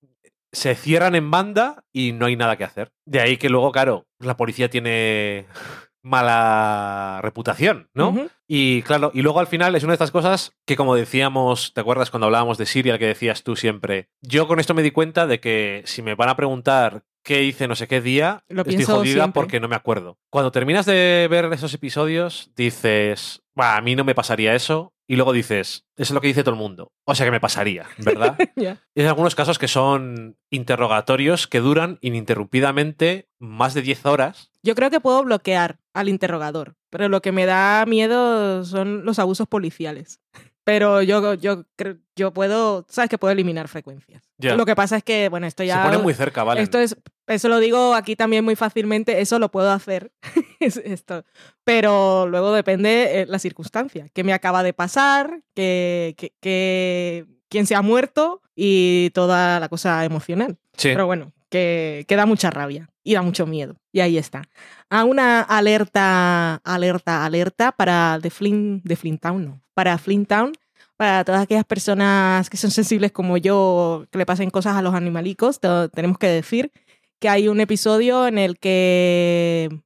Se cierran en banda y no hay nada que hacer. De ahí que luego, claro, la policía tiene mala reputación, ¿no? Y claro, y luego al final es una de estas cosas que como decíamos, ¿te acuerdas cuando hablábamos de Serial que decías tú siempre? Yo con esto me di cuenta de que si me van a preguntar qué hice no sé qué día, Lo estoy jodida siempre. porque no me acuerdo. Cuando terminas de ver esos episodios, dices, "Bah, a mí no me pasaría eso. Y luego dices, eso es lo que dice todo el mundo. O sea que me pasaría, ¿verdad? Y hay algunos casos que son interrogatorios que duran ininterrumpidamente más de 10 horas. Yo creo que puedo bloquear al interrogador, pero lo que me da miedo son los abusos policiales. Pero yo, yo, yo puedo, sabes que puedo eliminar frecuencias. Lo que pasa es que, bueno, esto ya... Se pone muy cerca, ¿vale? Esto es, eso lo digo aquí también muy fácilmente, eso lo puedo hacer. Es esto. Pero luego depende eh, la circunstancia, qué me acaba de pasar, que, que, que- quién se ha muerto y toda la cosa emocional. Sí. Pero bueno, que, que da mucha rabia y da mucho miedo. Y ahí está. A una alerta, alerta, alerta para The Flint, de Flint Town, no. Para Flint Town, para todas aquellas personas que son sensibles como yo, que le pasen cosas a los animalicos, te- tenemos que decir que hay un episodio en el que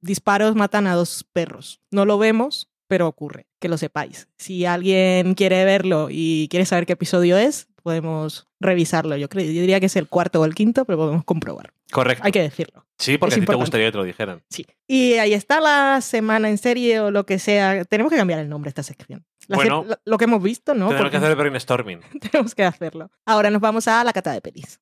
disparos matan a dos perros. No lo vemos, pero ocurre, que lo sepáis. Si alguien quiere verlo y quiere saber qué episodio es, podemos revisarlo. Yo, creo, yo diría que es el cuarto o el quinto, pero podemos comprobar. Correcto. Hay que decirlo. Sí, porque es a ti te gustaría que te lo dijeran. Sí. Y ahí está la semana en serie o lo que sea. Tenemos que cambiar el nombre de esta sección. La Bueno, se- lo- que hemos visto, ¿no? Porque que hacer el brainstorming. tenemos que hacerlo. Ahora nos vamos a la cata de pelis.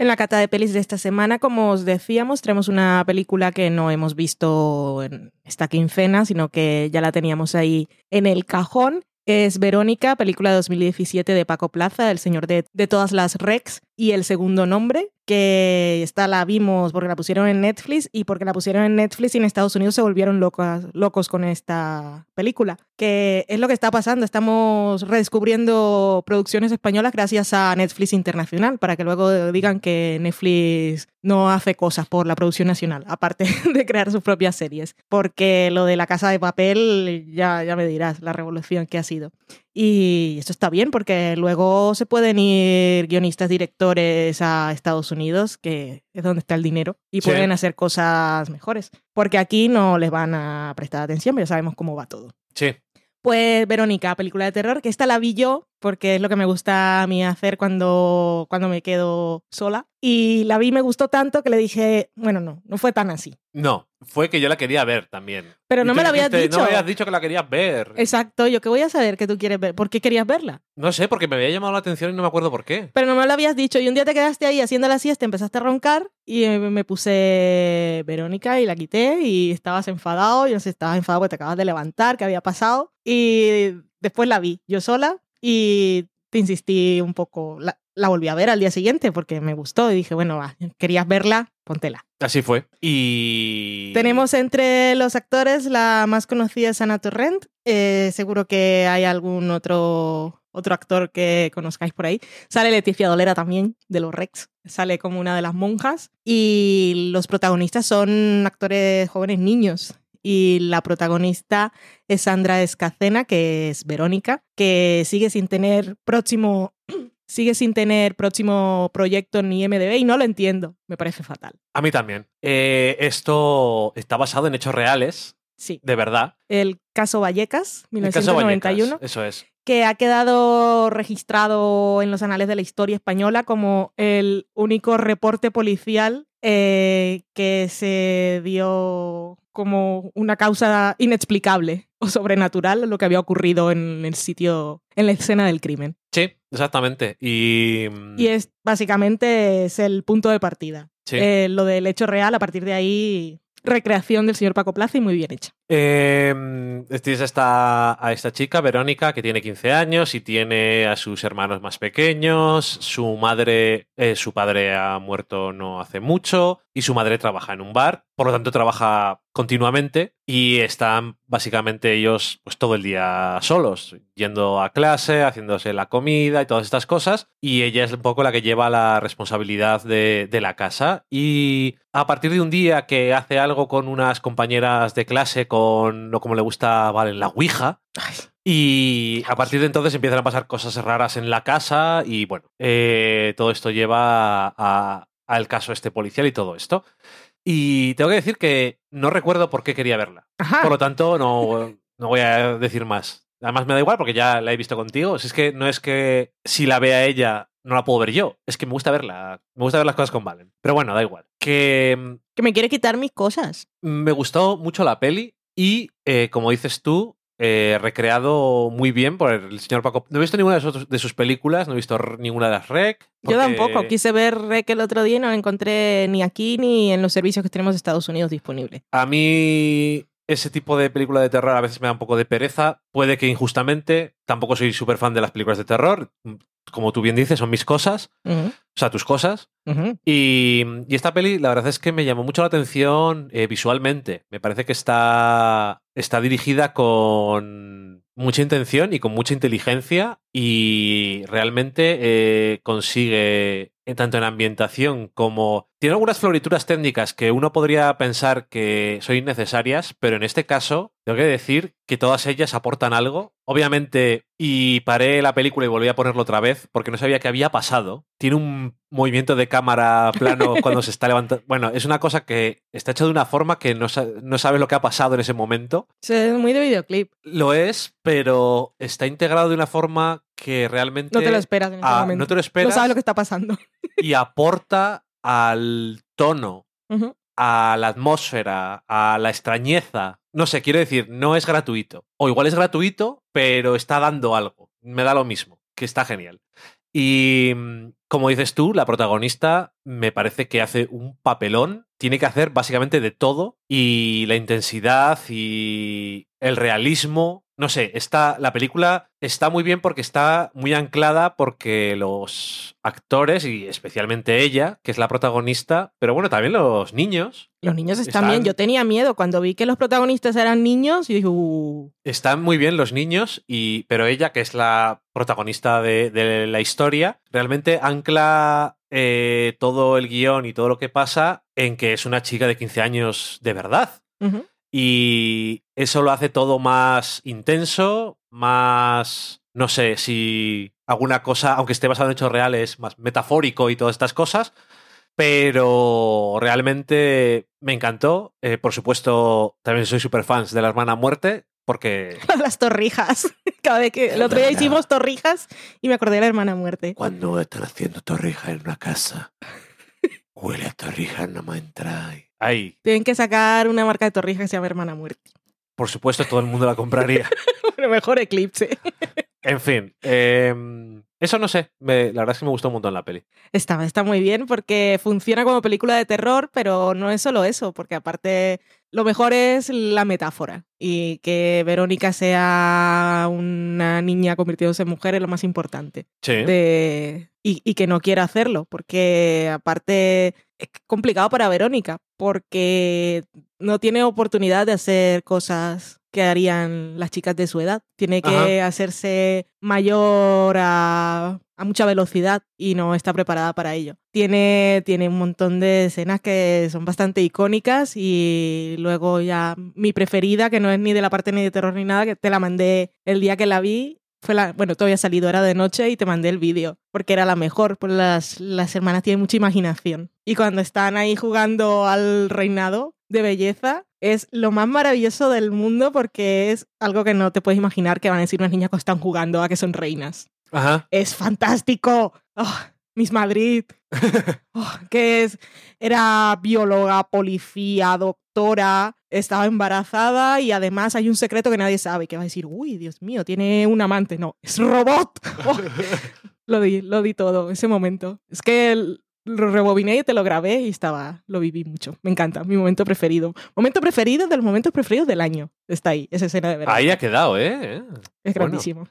En la cata de pelis de esta semana, como os decíamos, traemos una película que no hemos visto en esta quincena, sino que ya la teníamos ahí en el cajón. Es Verónica, película de 2017 de Paco Plaza, el señor de, de todas las Rex, y el segundo nombre, que esta la vimos porque la pusieron en Netflix y porque la pusieron en Netflix y en Estados Unidos se volvieron locas, locos con esta película. Que es lo que está pasando, estamos redescubriendo producciones españolas gracias a Netflix Internacional, para que luego digan que Netflix no hace cosas por la producción nacional, aparte de crear sus propias series. Porque lo de la casa de papel, ya, ya me dirás, la revolución que ha sido. Y esto está bien porque luego se pueden ir guionistas, directores a Estados Unidos, que es donde está el dinero, y Sí. pueden hacer cosas mejores. Porque aquí no les van a prestar atención, pero ya sabemos cómo va todo. Sí. Pues Verónica, película de terror, que esta la vi yo porque es lo que me gusta a mí hacer cuando, cuando me quedo sola. Y la vi y me gustó tanto que le dije, bueno, no, no fue tan así. No, fue que yo la quería ver también. Pero no me la habías dicho. No me habías dicho que la querías ver. Exacto, yo que voy a saber que tú quieres ver. ¿Por qué querías verla? No sé, porque me había llamado la atención y no me acuerdo por qué. Pero no me lo habías dicho. Y un día te quedaste ahí haciendo la siesta, empezaste a roncar y eh, me puse Verónica y la quité y estabas enfadado. Yo no sé, estabas enfadado porque te acabas de levantar, ¿qué había pasado? Y después la vi yo sola y te insistí un poco. La, la volví a ver al día siguiente porque me gustó y dije, bueno, va, querías verla, póntela. Así fue. Y. Tenemos entre los actores la más conocida es Ana Torrent. Eh, seguro que hay algún otro, otro actor que conozcáis por ahí. Sale Leticia Dolera también, de los Rex. Sale como una de las monjas. Y los protagonistas son actores jóvenes niños. Y la protagonista es Sandra Escacena, que es Verónica, que sigue sin tener próximo. Sigue sin tener próximo proyecto en IMDB y no lo entiendo. Me parece fatal. A mí también. Eh, esto está basado en hechos reales, Sí. de verdad. el caso Vallecas, El caso 1991, Vallecas, Eso es. Que ha quedado registrado en los anales de la historia española como el único reporte policial eh, que se dio como una causa inexplicable o sobrenatural lo que había ocurrido en el sitio, en la escena del crimen. Sí, exactamente. Y. Y es básicamente es el punto de partida. Sí. Eh, lo del hecho real, a partir de ahí, recreación del señor Paco Plaza y muy bien hecha. Eh, tienes a esta, a esta chica, Verónica, que tiene 15 años y tiene a sus hermanos más pequeños. Su madre, eh, su padre ha muerto no hace mucho y su madre trabaja en un bar. Por lo tanto, trabaja continuamente y están básicamente ellos pues todo el día solos, yendo a clase, haciéndose la comida y todas estas cosas. Y ella es un poco la que lleva la responsabilidad de, de la casa. Y a partir de un día que hace algo con unas compañeras de clase, con lo como le gusta, vale, la Ouija. Y a partir de entonces empiezan a pasar cosas raras en la casa y bueno, eh, todo esto lleva a- a- al caso este policial y todo esto. Y tengo que decir que no recuerdo por qué quería verla. Ajá. Por lo tanto, no, no voy a decir más. Además me da igual porque ya la he visto contigo. Si es que no es que si la vea ella no la puedo ver yo. Es que me gusta verla. Me gusta ver las cosas con Valen. Pero bueno, da igual. Que Que me quiere quitar mis cosas. me gustó mucho la peli y, eh, como dices tú, eh, recreado muy bien por el señor Paco. No he visto ninguna de sus, de sus películas, no he visto ninguna de las rec. Yo porque- tampoco. Quise ver Rec el otro día y no la encontré ni aquí ni en los servicios que tenemos de Estados Unidos disponibles. A mí ese tipo de película de terror a veces me da un poco de pereza. Puede que injustamente. Tampoco soy súper fan de las películas de terror. Como tú bien dices, son mis cosas. O sea, tus cosas. y esta peli, la verdad es que me llamó mucho la atención eh, visualmente. Me parece que está, está dirigida con mucha intención y con mucha inteligencia y realmente eh, consigue, eh, tanto en ambientación como... Tiene algunas florituras técnicas que uno podría pensar que son innecesarias, pero en este caso tengo que decir que todas ellas aportan algo. Obviamente, y paré la película y volví a ponerlo otra vez porque no sabía qué había pasado. Tiene un movimiento de cámara plano cuando se está levantando. Bueno, es una cosa que está hecha de una forma que no, sa- no sabes lo que ha pasado en ese momento. Es muy de videoclip. Lo es, pero está integrado de una forma que realmente No te lo esperas en ese momento. no te lo esperas No sabes lo que está pasando. y aporta al tono. A la atmósfera, a la extrañeza. No sé, quiero decir, no es gratuito. O igual es gratuito, pero está dando algo. Me da lo mismo, que está genial. Y mm, como dices tú, la protagonista me parece que hace un papelón. Tiene que hacer básicamente de todo. Y la intensidad y el realismo. No sé, está, la película está muy bien porque está muy anclada porque los actores, y especialmente ella, que es la protagonista, pero bueno, también los niños, Los niños están, Están- bien. Yo tenía miedo cuando vi que los protagonistas eran niños y dije, uh, Están muy bien los niños, y, pero ella, que es la protagonista de, de la historia, realmente ancla eh, todo el guion y todo lo que pasa en que es una chica de 15 años de verdad. Y eso lo hace todo más intenso, más, no sé, si alguna cosa, aunque esté basado en hechos reales, más metafórico y todas estas cosas. Pero realmente me encantó. Eh, por supuesto, también soy súper fans de la hermana muerte, porque las torrijas. Cada vez que el otro día hicimos torrijas y me acordé de la hermana muerte. cuando están haciendo torrijas en una casa, huele a torrijas, no me entra. Ay, Tienen que sacar una marca de torrijas que se llama hermana muerte. por supuesto, todo el mundo la compraría. Pero mejor eclipse. En fin, eh, eso no sé. me- la verdad es que me gustó un montón la peli. Está, está muy bien porque funciona como película de terror, pero no es solo eso, porque aparte lo mejor es la metáfora y que Verónica sea una niña convirtiéndose en mujer es lo más importante. Sí. de- y, y que no quiera hacerlo, porque aparte es complicado para Verónica, porque no tiene oportunidad de hacer cosas que harían las chicas de su edad. Tiene que hacerse mayor a, a mucha velocidad y no está preparada para ello. Tiene, tiene un montón de escenas que son bastante icónicas y luego ya mi preferida, que no es ni de la parte ni de terror ni nada, que te la mandé el día que la vi, fue la, bueno, todavía ha salido, era de noche y te mandé el vídeo, porque era la mejor, pues las, las hermanas tienen mucha imaginación. Y cuando están ahí jugando al reinado de belleza, es lo más maravilloso del mundo porque es algo que no te puedes imaginar que van a decir unas niñas que están jugando a que son reinas. Ajá. Es fantástico. Oh, Miss Madrid. Oh, que es, era bióloga, policía, doctora, estaba embarazada y además hay un secreto que nadie sabe, que va a decir, uy, Dios mío, tiene un amante. No, es robot. Oh, lo di, lo di todo, ese momento. Es que el- lo rebobiné y te lo grabé y estaba, lo viví mucho. Me encanta, mi momento preferido. Momento preferido de los momentos preferidos del año. Está ahí, esa escena de verano. Ahí ha quedado, ¿eh? es bueno. grandísimo.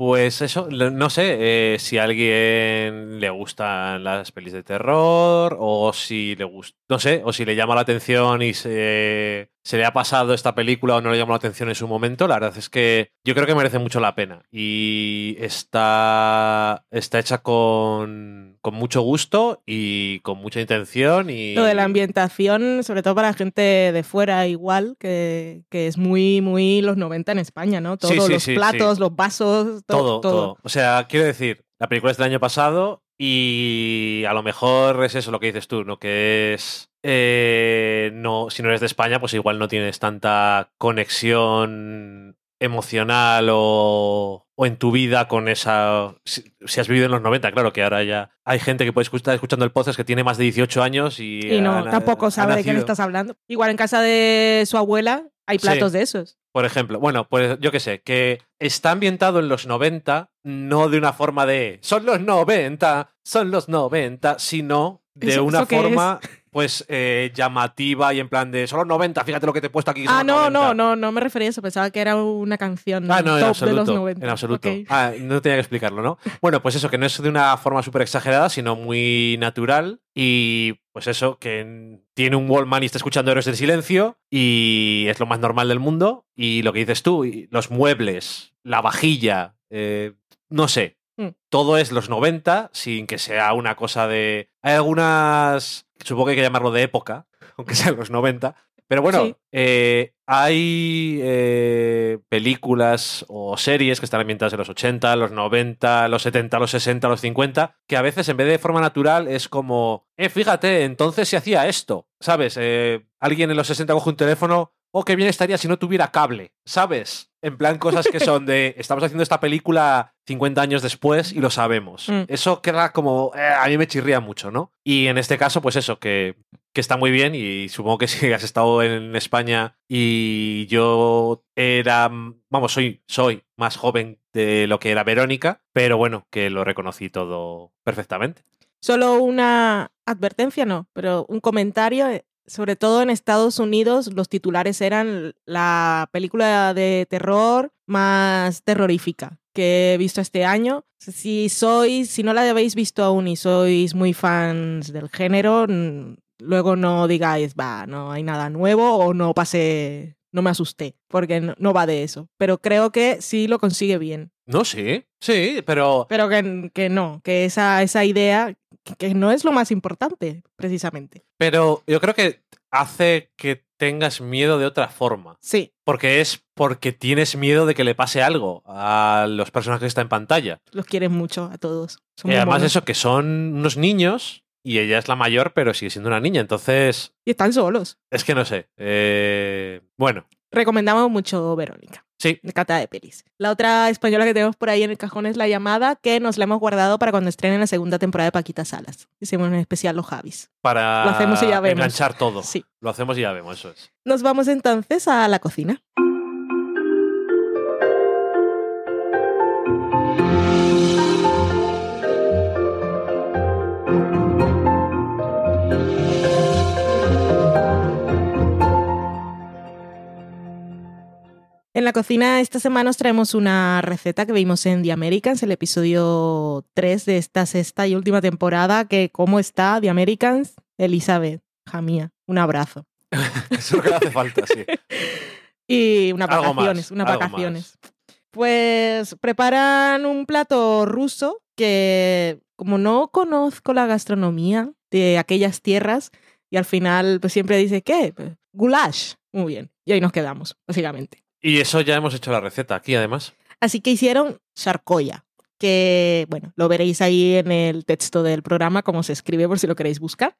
Pues eso, no sé eh, si a alguien le gustan las pelis de terror o si le gusta, no sé, o si le llama la atención y se, se le ha pasado esta película o no le llamó la atención en su momento. La verdad es que yo creo que merece mucho la pena y está, está hecha con, con mucho gusto y con mucha intención y... Lo de la ambientación, sobre todo para gente de fuera, igual, que, que es muy, muy los 90 en España, ¿no? Todos Sí, sí, los sí, platos, los vasos, to- Todo, todo, O sea, quiero decir, la película es del año pasado y a lo mejor es eso lo que dices tú, ¿no? Que es. eh, no, si no eres de España, pues igual no tienes tanta conexión emocional o, o en tu vida con esa. Si, si has vivido en los 90, claro que ahora ya hay gente que puede escuchar escuchando el podcast que tiene más de 18 años y. Y no, ha- tampoco sabe de qué le estás hablando. Igual en casa de su abuela hay Sí. platos de esos. Por ejemplo, bueno, pues yo qué sé, que está ambientado en los 90, no de una forma de son los 90, son los 90, sino de ¿Eso- una eso forma pues eh, llamativa y en plan de son los 90, fíjate lo que te he puesto aquí. Ah, no, 90". no, no, no me refería a eso. Pensaba que era una canción Ah, no, en absoluto. de los 90. En absoluto. Ah, no tenía que explicarlo, ¿no? Bueno, pues eso, que no es de una forma súper exagerada, sino muy natural. Y pues eso, que en- tiene un Wallman y está escuchando Héroes del Silencio. Y es lo más normal del mundo. Y lo que dices tú, los muebles, la vajilla, eh, no sé. Mm. Todo es los 90, sin que sea una cosa de. Hay algunas. Supongo que hay que llamarlo de época, aunque sean los 90. Pero bueno, Sí. eh, hay eh, películas o series que están ambientadas en los 80, los 90, los 70, los 60, los 50, que a veces en vez de forma natural es como, eh, fíjate, entonces se hacía esto, ¿sabes? Eh, alguien en los 60 coge un teléfono, oh, qué bien estaría si no tuviera cable, ¿sabes? En plan, cosas que son de, estamos haciendo esta película 50 años después y lo sabemos. Mm. Eso queda como, eh, a mí me chirría mucho, ¿no? Y en este caso, pues eso, que que está muy bien y supongo que si has estado en España y yo era, vamos, soy, soy más joven de lo que era Verónica, pero bueno, que lo reconocí todo perfectamente. Solo una advertencia, no, pero un comentario. Sobre todo en Estados Unidos, los titulares eran la película de terror más terrorífica que he visto este año. Si sois, si no la habéis visto aún y sois muy fans del género, luego no digáis, va, no hay nada nuevo o no pasé, no me asusté, porque no, no va de eso. Pero creo que sí lo consigue bien. No, sí, sí, pero Pero que, que no, que esa, esa idea, que, no es lo más importante, precisamente. Pero yo creo que hace que tengas miedo de otra forma. Sí, Porque es porque tienes miedo de que le pase algo a los personajes que están en pantalla. los quieren mucho a todos. Son Y además monos. eso, que son unos niños y ella es la mayor, pero sigue siendo una niña. Entonces, Y están solos. es que no sé. Eh, bueno, Recomendamos mucho Verónica, sí, de Cata de Pelis. La otra española que tenemos por ahí en el cajón es La Llamada, que nos la hemos guardado para cuando estrenen la segunda temporada de Paquita Salas. Hicimos un especial Los Javis. para Lo hacemos y ya vemos. enganchar todo. Sí. Lo hacemos y ya vemos, eso es. Nos vamos entonces a la cocina. En la cocina esta semana os traemos una receta que vimos en The Americans, el episodio 3 de esta sexta y última temporada, que cómo está The Americans, Elizabeth, hija mía, un abrazo. Eso es lo que le hace falta, sí. Y unas Algo más, vacaciones, unas vacaciones. Pues preparan un plato ruso que, como no conozco la gastronomía de aquellas tierras, y al final pues siempre dice, ¿qué? Pues, Goulash. Muy bien. Y ahí nos quedamos, básicamente. Y eso ya hemos hecho la receta aquí, además. Así que hicieron charcoya, que, bueno, lo veréis ahí en el texto del programa, cómo se escribe por si lo queréis buscar.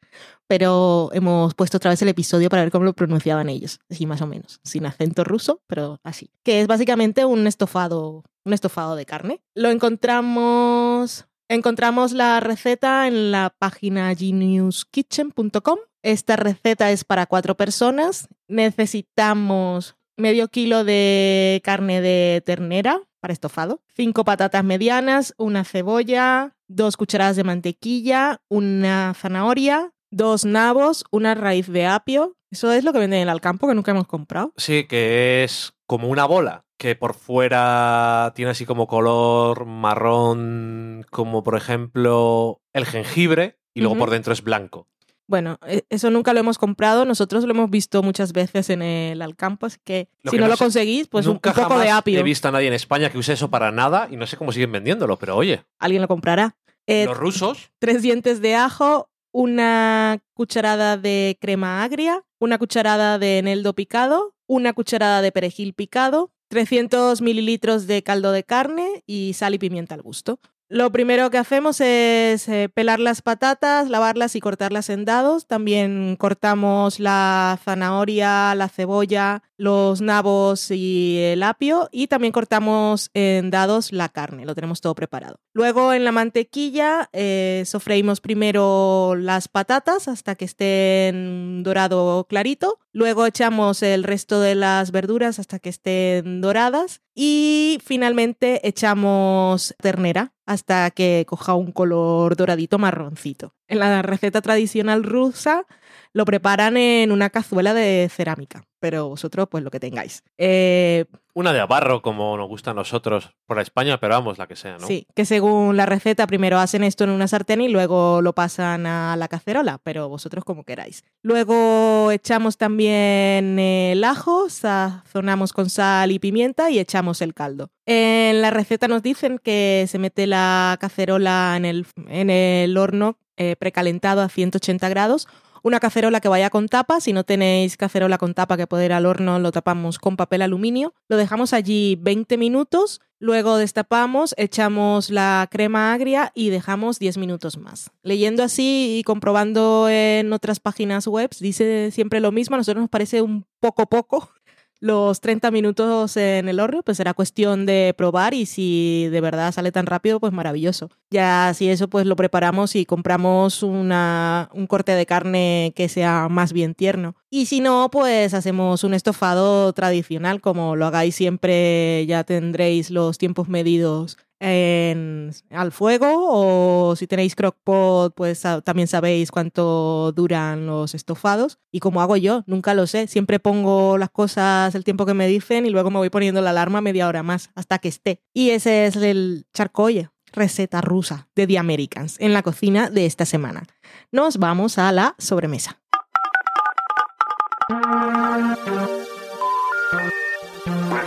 Pero hemos puesto otra vez el episodio para ver cómo lo pronunciaban ellos, así más o menos, sin acento ruso, pero así. Que es básicamente un estofado, un estofado de carne. Lo encontramos, encontramos la receta en la página geniuskitchen.com. Esta receta es para cuatro personas. Necesitamos medio kilo de carne de ternera para estofado, cinco patatas medianas, una cebolla, dos cucharadas de mantequilla, una zanahoria, dos nabos, una raíz de apio. Eso es lo que venden en el Alcampo que nunca hemos comprado. Sí, que es como una bola, que por fuera tiene así como color marrón, como por ejemplo el jengibre, y luego por dentro es blanco. Bueno, e- eso nunca lo hemos comprado. Nosotros lo hemos visto muchas veces en el Alcampo, así que Lo si que no no lo conseguís, pues un, un Nunca poco jamás de apio. he visto a nadie en España que use eso para nada y no sé cómo siguen vendiéndolo, pero oye, Alguien lo comprará. Eh, los rusos, tres dientes de ajo, una cucharada de crema agria, una cucharada de eneldo picado, una cucharada de perejil picado, 300 mililitros de caldo de carne y sal y pimienta al gusto. Lo primero que hacemos es eh, pelar las patatas, lavarlas y cortarlas en dados. También cortamos la zanahoria, la cebolla, los nabos y el apio. Y también cortamos en dados la carne. Lo tenemos todo preparado. Luego en la mantequilla eh, sofreímos primero las patatas hasta que estén dorado clarito. Luego echamos el resto de las verduras hasta que estén doradas y finalmente echamos ternera hasta que coja un color doradito marroncito. En la receta tradicional rusa lo preparan en una cazuela de cerámica, pero vosotros pues lo que tengáis. Eh, Una de a barro, como nos gusta a nosotros por España, pero vamos, la que sea, ¿no? Sí, que según la receta primero hacen esto en una sartén y luego lo pasan a la cacerola, pero vosotros como queráis. Luego echamos también el ajo, sazonamos con sal y pimienta y echamos el caldo. En la receta nos dicen que se mete la cacerola en el, en el horno eh, precalentado a 180 grados una cacerola que vaya con tapa. Si no tenéis cacerola con tapa que puede ir al horno, lo tapamos con papel aluminio. Lo dejamos allí 20 minutos. Luego destapamos, echamos la crema agria y dejamos 10 minutos más. Leyendo así y comprobando en otras páginas web, dice siempre lo mismo. A nosotros nos parece un poco poco los 30 minutos en el horno, pues será cuestión de probar y si de verdad sale tan rápido, pues maravilloso. Ya si eso, pues lo preparamos y compramos una, un corte de carne que sea más bien tierno. Y si no, pues hacemos un estofado tradicional, como lo hagáis siempre, ya tendréis los tiempos medidos al fuego o si tenéis crockpot pues también sabéis cuánto duran los estofados y como hago yo, nunca lo sé, siempre pongo las cosas el tiempo que me dicen y luego me voy poniendo la alarma media hora más hasta que esté. Y ese es el charcoye, receta rusa de The Americans en la cocina de esta semana. Nos vamos a la sobremesa.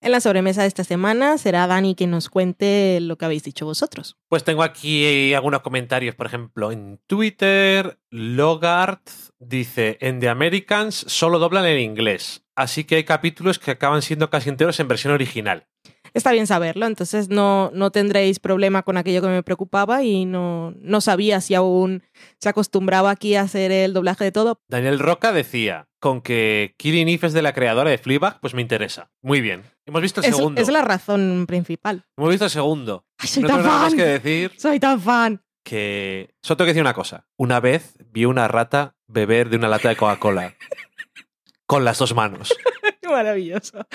En la sobremesa de esta semana será Dani quien nos cuente lo que habéis dicho vosotros. Pues tengo aquí algunos comentarios, por ejemplo, en Twitter, Logart dice, en The Americans solo doblan en inglés, así que hay capítulos que acaban siendo casi enteros en versión original. Está bien saberlo, entonces no, no tendréis problema con aquello que me preocupaba y no, no sabía si aún se acostumbraba aquí a hacer el doblaje de todo. Daniel Roca decía, con que Killing Eve es de la creadora de Fleabag, pues me interesa. Muy bien. Hemos visto el Es, segundo. es la razón principal. Hemos visto el segundo. ¡Ay, soy no tan tengo nada más fan! que decir Soy tan fan. que... Solo tengo que decir una cosa. Una vez vi una rata beber de una lata de Coca-Cola. con las dos manos. Maravilloso.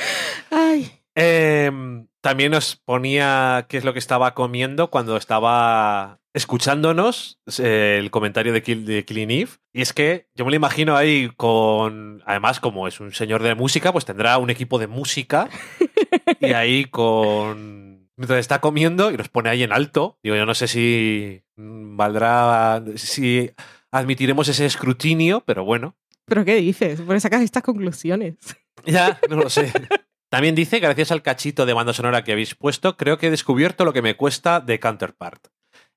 Ay, Em, también nos ponía qué es lo que estaba comiendo cuando estaba escuchándonos eh, el comentario de, Kill, de Killing Eve. Y es que yo me lo imagino ahí con. Además, como es un señor de música, pues tendrá un equipo de música. y ahí con. Mientras está comiendo y nos pone ahí en alto. Digo, yo no sé si valdrá. Si admitiremos ese escrutinio, pero bueno. ¿pero qué dices? ¿Por qué sacas estas conclusiones? Ya, no lo sé. También dice, gracias al cachito de banda sonora que habéis puesto, creo que he descubierto lo que me cuesta de Counterpart.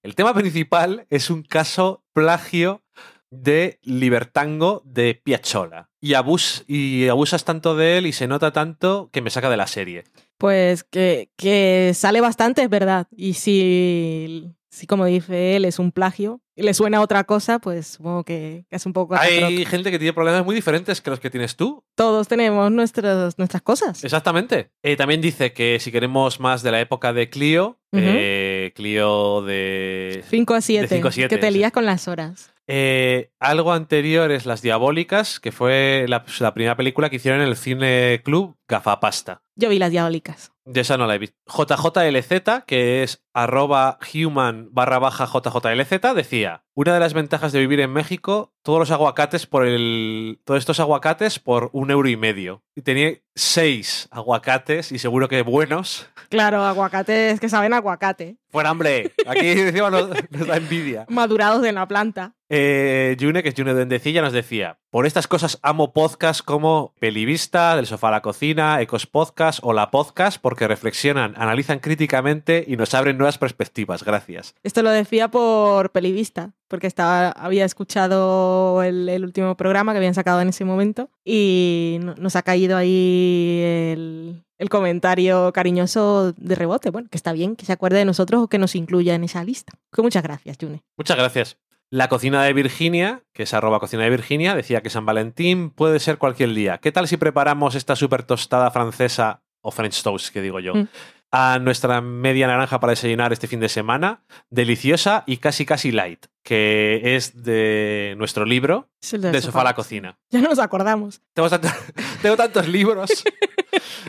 El tema principal es un caso plagio de Libertango de Piazzolla. Y, abus y abusas tanto de él y se nota tanto que me saca de la serie. Pues que sale bastante, es verdad. Y si, si, como dice él, es un plagio y le suena a otra cosa, pues supongo que, que es un poco... Hay gente que tiene problemas muy diferentes que los que tienes tú. Todos tenemos nuestras, nuestras cosas. Exactamente. Eh, también dice que si queremos más de la época de Clio, eh, Clio de 5 a 7. cinco a siete, Que te sí. lías con las horas. Eh, algo anterior es Las Diabólicas, que fue la, la primera película que hicieron en el cine club Gafapasta. Yo vi las diabólicas. De esa no la he visto. JJLZ, que es arroba human barra baja JJLZ, decía, una de las ventajas de vivir en México, todos los aguacates por el... Todos estos aguacates por un euro y medio. Y tenía seis aguacates, y seguro que buenos. Claro, aguacates que saben aguacate. Fuera, hombre, aquí encima nos, nos da envidia. Madurados en la planta. Eh, June, que es June Duendecilla, nos decía: Por estas cosas amo podcast como Pelivista, Del Sofá a la Cocina, Ecos Podcast o La Podcast, porque reflexionan, analizan críticamente y nos abren nuevas perspectivas. Gracias. Esto lo decía por Pelivista, porque estaba, había escuchado el, el último programa que habían sacado en ese momento y no- nos ha caído ahí el, el comentario cariñoso de rebote. Bueno, que está bien que se acuerde de nosotros o que nos incluya en esa lista. Que muchas gracias, June. Muchas gracias. La cocina de Virginia, que es arroba cocina de Virginia, decía que San Valentín puede ser cualquier día. ¿Qué tal si preparamos esta súper tostada francesa, o French toast, que digo yo, Mm. a nuestra media naranja para desayunar este fin de semana? Deliciosa y casi casi light, que es de nuestro libro, de sofá a la cocina. Ya no nos acordamos. Tengo, tanto- tengo tantos libros.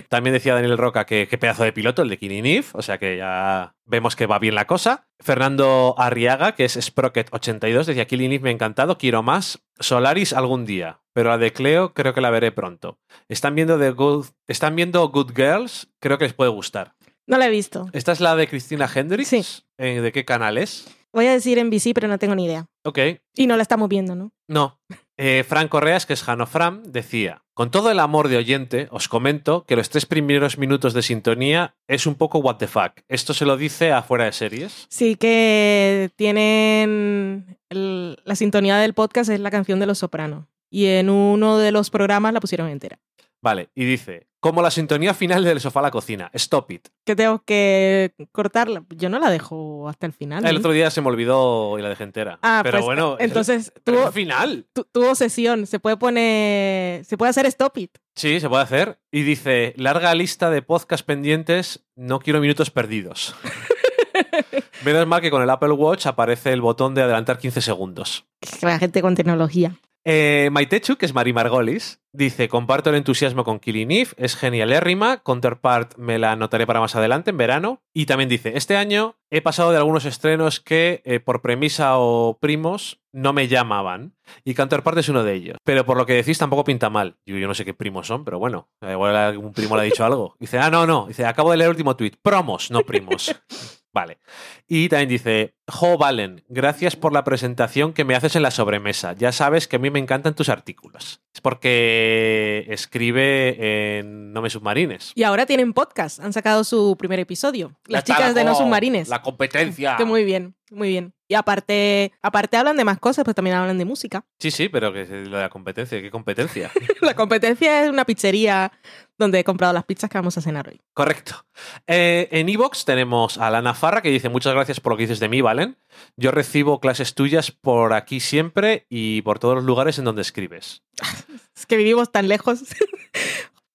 También decía Daniel Roca que qué pedazo de piloto, el de Eve, o sea que ya vemos que va bien la cosa. Fernando Arriaga, que es Sprocket82, decía Eve me ha encantado, quiero más. Solaris algún día, pero la de Cleo creo que la veré pronto. Están viendo, The Good, están viendo Good Girls, creo que les puede gustar. No la he visto. Esta es la de Cristina Hendricks. Sí. Eh, ¿De qué canal es? Voy a decir NBC, pero no tengo ni idea. Ok. Y no la estamos viendo, ¿no? No. Eh, Fran Correas, que es Jano Fran, decía: Con todo el amor de oyente, os comento que los tres primeros minutos de sintonía es un poco what the fuck. Esto se lo dice afuera de series. Sí que tienen el- la sintonía del podcast es la canción de Los Sopranos. Y en uno de los programas la pusieron entera. Vale, y dice: Como la sintonía final del sofá a la cocina, stop it. Que tengo que cortarla. Yo no la dejo hasta el final. El otro día se me olvidó y la dejé entera. Ah, Pero pues, bueno, el- entonces tuvo, final. tu- tuvo sesión. Se puede poner. Se puede hacer stop it. Sí, se puede hacer. Y dice: Larga lista de podcast pendientes, no quiero minutos perdidos. Menos mal que con el Apple Watch aparece el botón de adelantar 15 segundos. Que La gente con tecnología. Eh, Maitechu, que es Mari Margolis, dice: Comparto el entusiasmo con Killing Eve, es genialérrima. Counterpart me la anotaré para más adelante, en verano. Y también dice: Este año he pasado de algunos estrenos que, eh, por premisa o primos, no me llamaban. Y Counterpart es uno de ellos. Pero por lo que decís, tampoco pinta mal. Yo, yo no sé qué primos son, pero bueno, igual algún primo le ha dicho algo. Dice: Ah, no, no. Dice: Acabo de leer el último tuit. Promos, no primos. Vale. Y también dice, Jo Valen, gracias por la presentación que me haces en la sobremesa. Ya sabes que a mí me encantan tus artículos. Es porque escribe en No me submarines. Y ahora tienen podcast. Han sacado su primer episodio. Las chicas de No Submarines. La competencia. Que muy bien, muy bien. Y aparte, aparte hablan de más cosas, pues también hablan de música. Sí, sí, pero que lo de la competencia. ¿Qué competencia? La competencia es una pizzería donde he comprado las pizzas que vamos a cenar hoy. Correcto. Eh, en Evox tenemos a Lana Farra que dice muchas gracias por lo que dices de mí, Valen. Yo recibo clases tuyas por aquí siempre y por todos los lugares en donde escribes. Es que vivimos tan lejos.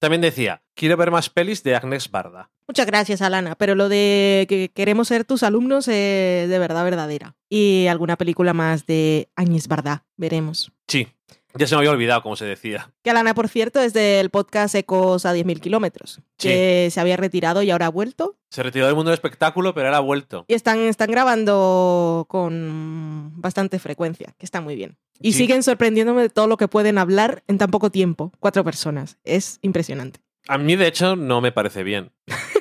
También decía, quiero ver más pelis de Agnes Barda. Muchas gracias, Alana. Pero lo de que queremos ser tus alumnos es de verdad verdadera. Y alguna película más de Áñez Bardá, veremos. Sí, ya se me había olvidado cómo se decía. Que Alana, por cierto, es del podcast Ecos a 10.000 kilómetros, que se había retirado y ahora ha vuelto. Se retiró del mundo del espectáculo, pero ahora ha vuelto. Y están, están grabando con bastante frecuencia, que está muy bien. Y Sí. siguen sorprendiéndome de todo lo que pueden hablar en tan poco tiempo. Cuatro personas. Es impresionante. A mí, de hecho, no me parece bien.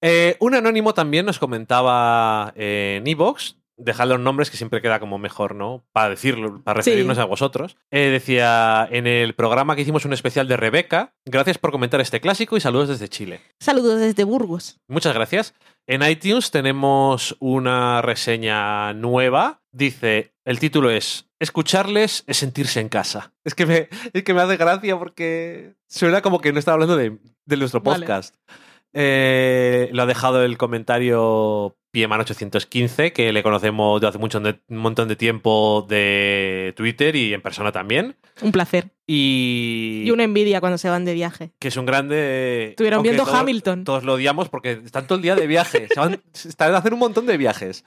Eh, un anónimo también nos comentaba en Evox, dejad los nombres que siempre queda como mejor, ¿no? Para decirlo, para Sí. referirnos a vosotros. Eh, decía en el programa que hicimos un especial de Rebeca, gracias por comentar este clásico y saludos desde Chile. Saludos desde Burgos. Muchas gracias. En iTunes tenemos una reseña nueva. Dice, el título es Escucharles es sentirse en casa. Es que me, es que me hace gracia porque suena como que no está hablando de, de nuestro Vale. podcast. Eh, lo ha dejado el comentario Pieman815, que le conocemos de hace mucho, un montón de tiempo de Twitter y en persona también. Un placer. Y, Y una envidia cuando se van de viaje. que es un grande... Estuvieron viendo todos- Hamilton. Todos lo odiamos porque están todo el día de viaje. Se van, están haciendo un montón de viajes.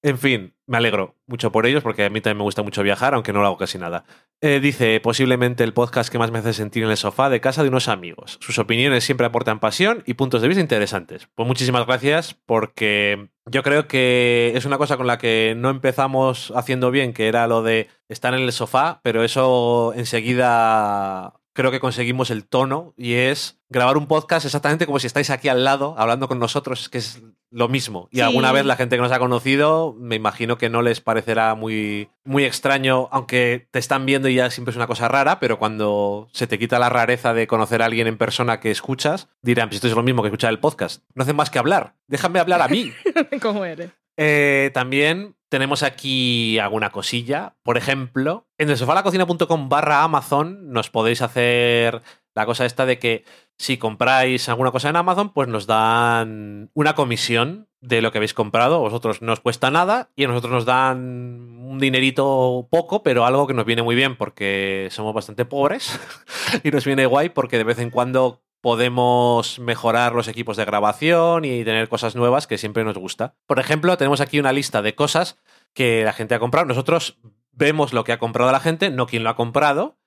En fin, me alegro mucho por ellos porque a mí también me gusta mucho viajar, aunque no lo hago casi nada. Eh, dice, posiblemente el podcast que más me hace sentir en el sofá de casa de unos amigos. Sus opiniones siempre aportan pasión y puntos de vista interesantes. Pues muchísimas gracias porque yo creo que es una cosa con la que no empezamos haciendo bien, que era lo de estar en el sofá, pero eso enseguida creo que conseguimos el tono y es grabar un podcast exactamente como si estáis aquí al lado hablando con nosotros, que es lo mismo. Y Sí. alguna vez la gente que nos ha conocido, me imagino que no les parecerá muy, muy extraño, aunque te están viendo y ya siempre es una cosa rara, pero cuando se te quita la rareza de conocer a alguien en persona que escuchas, dirán, pues esto es lo mismo que escuchar el podcast. No hacen más que hablar. Déjame hablar a mí. ¿Cómo eres? Eh, también tenemos aquí alguna cosilla. Por ejemplo, en el sofalacocina.com barra Amazon nos podéis hacer La cosa esta de que si compráis alguna cosa en Amazon, pues nos dan una comisión de lo que habéis comprado. Vosotros no os cuesta nada y a nosotros nos dan un dinerito poco, pero algo que nos viene muy bien porque somos bastante pobres y nos viene guay porque de vez en cuando podemos mejorar los equipos de grabación y tener cosas nuevas que siempre nos gusta. Por ejemplo, tenemos aquí una lista de cosas que la gente ha comprado. Nosotros vemos lo que ha comprado la gente, no quién lo ha comprado.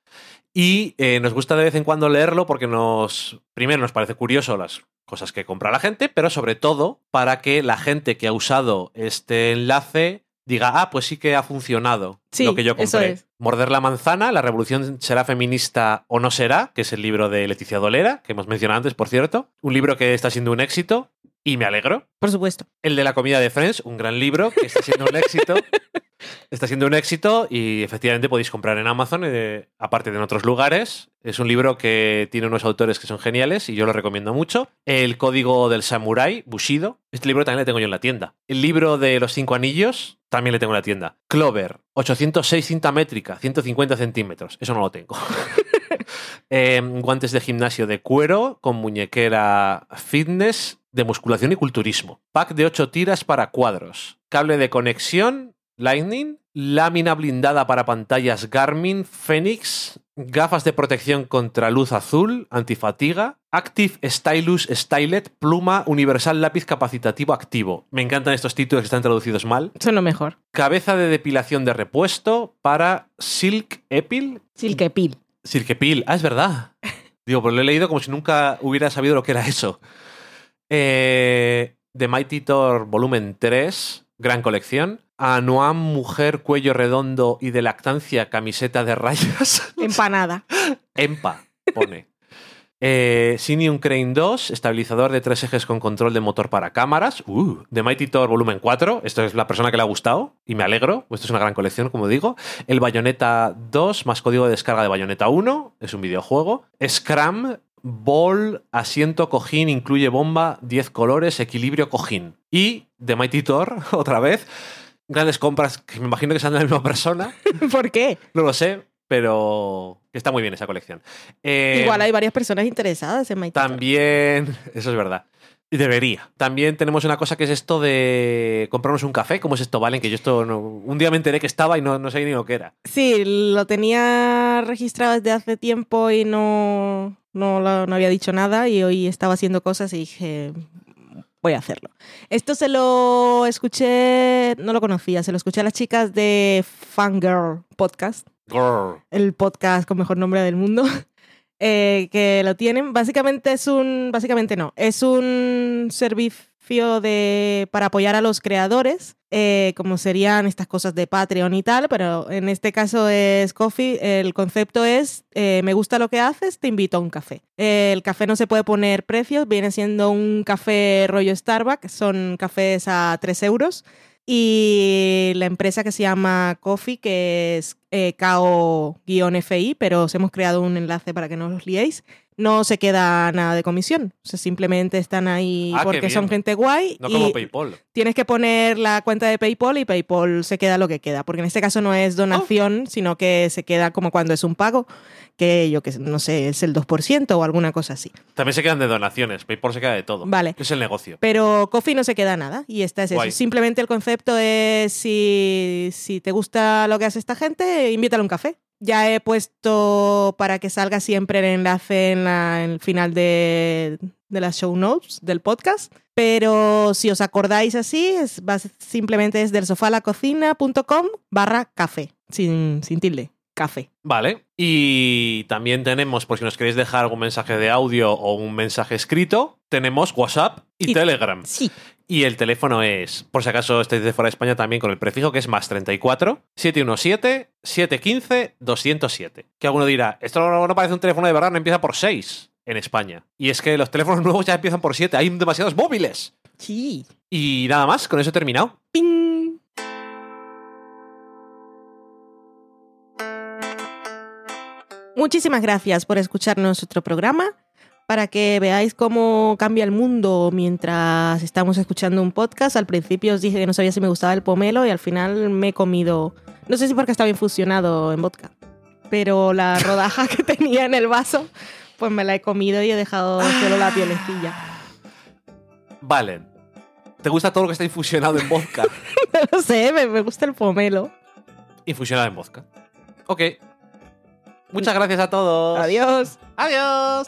Y eh, nos gusta de vez en cuando leerlo porque nos, primero nos parece curioso las cosas que compra la gente, pero sobre todo para que la gente que ha usado este enlace diga, ah, pues sí que ha funcionado Sí, lo que yo eso compré. es. Morder la manzana, la revolución será feminista o no será, que es el libro de Leticia Dolera, que hemos mencionado antes, por cierto. Un libro que está siendo un éxito y me alegro. Por supuesto. El de la comida de Friends, un gran libro que está siendo un éxito. Está siendo un éxito y efectivamente podéis comprar en Amazon, eh, aparte de en otros lugares. Es un libro que tiene unos autores que son geniales y yo lo recomiendo mucho. El Código del Samurai, Bushido. Este libro también le tengo yo en la tienda. El libro de los cinco anillos, también le tengo en la tienda. Clover, 806 cinta métrica, 150 centímetros. Eso no lo tengo. Eh, guantes de gimnasio de cuero con muñequera fitness de musculación y culturismo. Pack de 8 tiras para cuadros. Cable de conexión Lightning. Lámina blindada para pantallas Garmin Phoenix. Gafas de protección contra luz azul, antifatiga. Active Stylus Stylet, pluma universal lápiz capacitativo activo. Me encantan estos títulos que están traducidos mal. Es lo mejor. Cabeza de depilación de repuesto para Silk Epil. Silkepil. Silkepil, ah, es verdad. Digo, pues lo he leído como si nunca hubiera sabido lo que era eso. Eh, The Mighty Thor volumen 3, gran colección. Anuam, mujer, cuello redondo y de lactancia, camiseta de rayas. Empanada. Empa, pone. Eh, Sinium Crane 2, estabilizador de tres ejes con control de motor para cámaras. Uh, The Mighty Thor volumen 4. Esto es la persona que le ha gustado y me alegro. Esto es una gran colección, como digo. El Bayonetta 2, más código de descarga de Bayonetta 1. Es un videojuego. Scram, Ball, asiento, cojín, incluye bomba, 10 colores, equilibrio, cojín. Y The Mighty Thor, otra vez. Grandes compras que me imagino que sean de la misma persona. ¿Por qué? No lo sé, pero está muy bien esa colección. Eh, Igual hay varias personas interesadas en Mighty Thor. También, eso es verdad. Y debería. También tenemos una cosa que es esto de comprarnos un café. ¿Cómo es esto, Valen? Que yo esto no- un día me enteré que estaba y no, no sabía ni lo que era. Sí, lo tenía registrado desde hace tiempo y no, no, no había dicho nada y hoy estaba haciendo cosas y dije, voy a hacerlo. Esto se lo escuché, no lo conocía, se lo escuché a las chicas de Fangirl Podcast, Grrr. el podcast con mejor nombre del mundo. eh, que lo tienen. Básicamente es un, básicamente no, es un servicio de, para apoyar a los creadores, eh, como serían estas cosas de Patreon y tal, pero en este caso es Coffee. El concepto es, eh, me gusta lo que haces, te invito a un café. El café no se puede poner precios, viene siendo un café rollo Starbucks, son cafés a 3 euros. Y la empresa que se llama Coffee, que es eh, KO-FI, pero os hemos creado un enlace para que no os liéis, no se queda nada de comisión. O sea, simplemente están ahí Ah, porque son gente guay. No y como PayPal. tienes que poner la cuenta de PayPal y PayPal se queda lo que queda. Porque en este caso no es donación, sino que se queda como cuando es un pago, que yo que no sé, es el 2% o alguna cosa así. También se quedan de donaciones. PayPal se queda de todo. Vale. Es el negocio. Pero Coffee no se queda nada y esta es eso. Simplemente el concepto es si, si te gusta lo que hace esta gente, invítale un café. Ya he puesto para que salga siempre el enlace en, la- en el final de, de las show notes del podcast. Pero si os acordáis así, es, va- simplemente es del sofá a la cocina.com barra café, sin, sin tilde, café. Vale. Y también tenemos, por si nos queréis dejar algún mensaje de audio o un mensaje escrito, tenemos WhatsApp y, Y- Telegram. Sí. Y el teléfono es, por si acaso estáis de fuera de España, también con el prefijo que es más 34 717 715 207. Que alguno dirá, esto no, no parece un teléfono de verdad, no empieza por 6 en España. Y es que los teléfonos nuevos ya empiezan por 7, hay demasiados móviles. Sí. Y nada más, con eso he terminado. ¡Ping! Muchísimas gracias por escucharnos otro programa. Para que veáis cómo cambia el mundo mientras estamos escuchando un podcast. Al principio os dije que no sabía si me gustaba el pomelo y al final me he comido. No sé si porque estaba infusionado en vodka, pero la rodaja que tenía en el vaso, Pues me la he comido y he dejado solo la pielecilla. Vale. ¿Te gusta todo lo que está infusionado en vodka? No sé, me, me gusta el pomelo. infusionado en vodka. Ok. Muchas gracias a todos. Adiós. Adiós.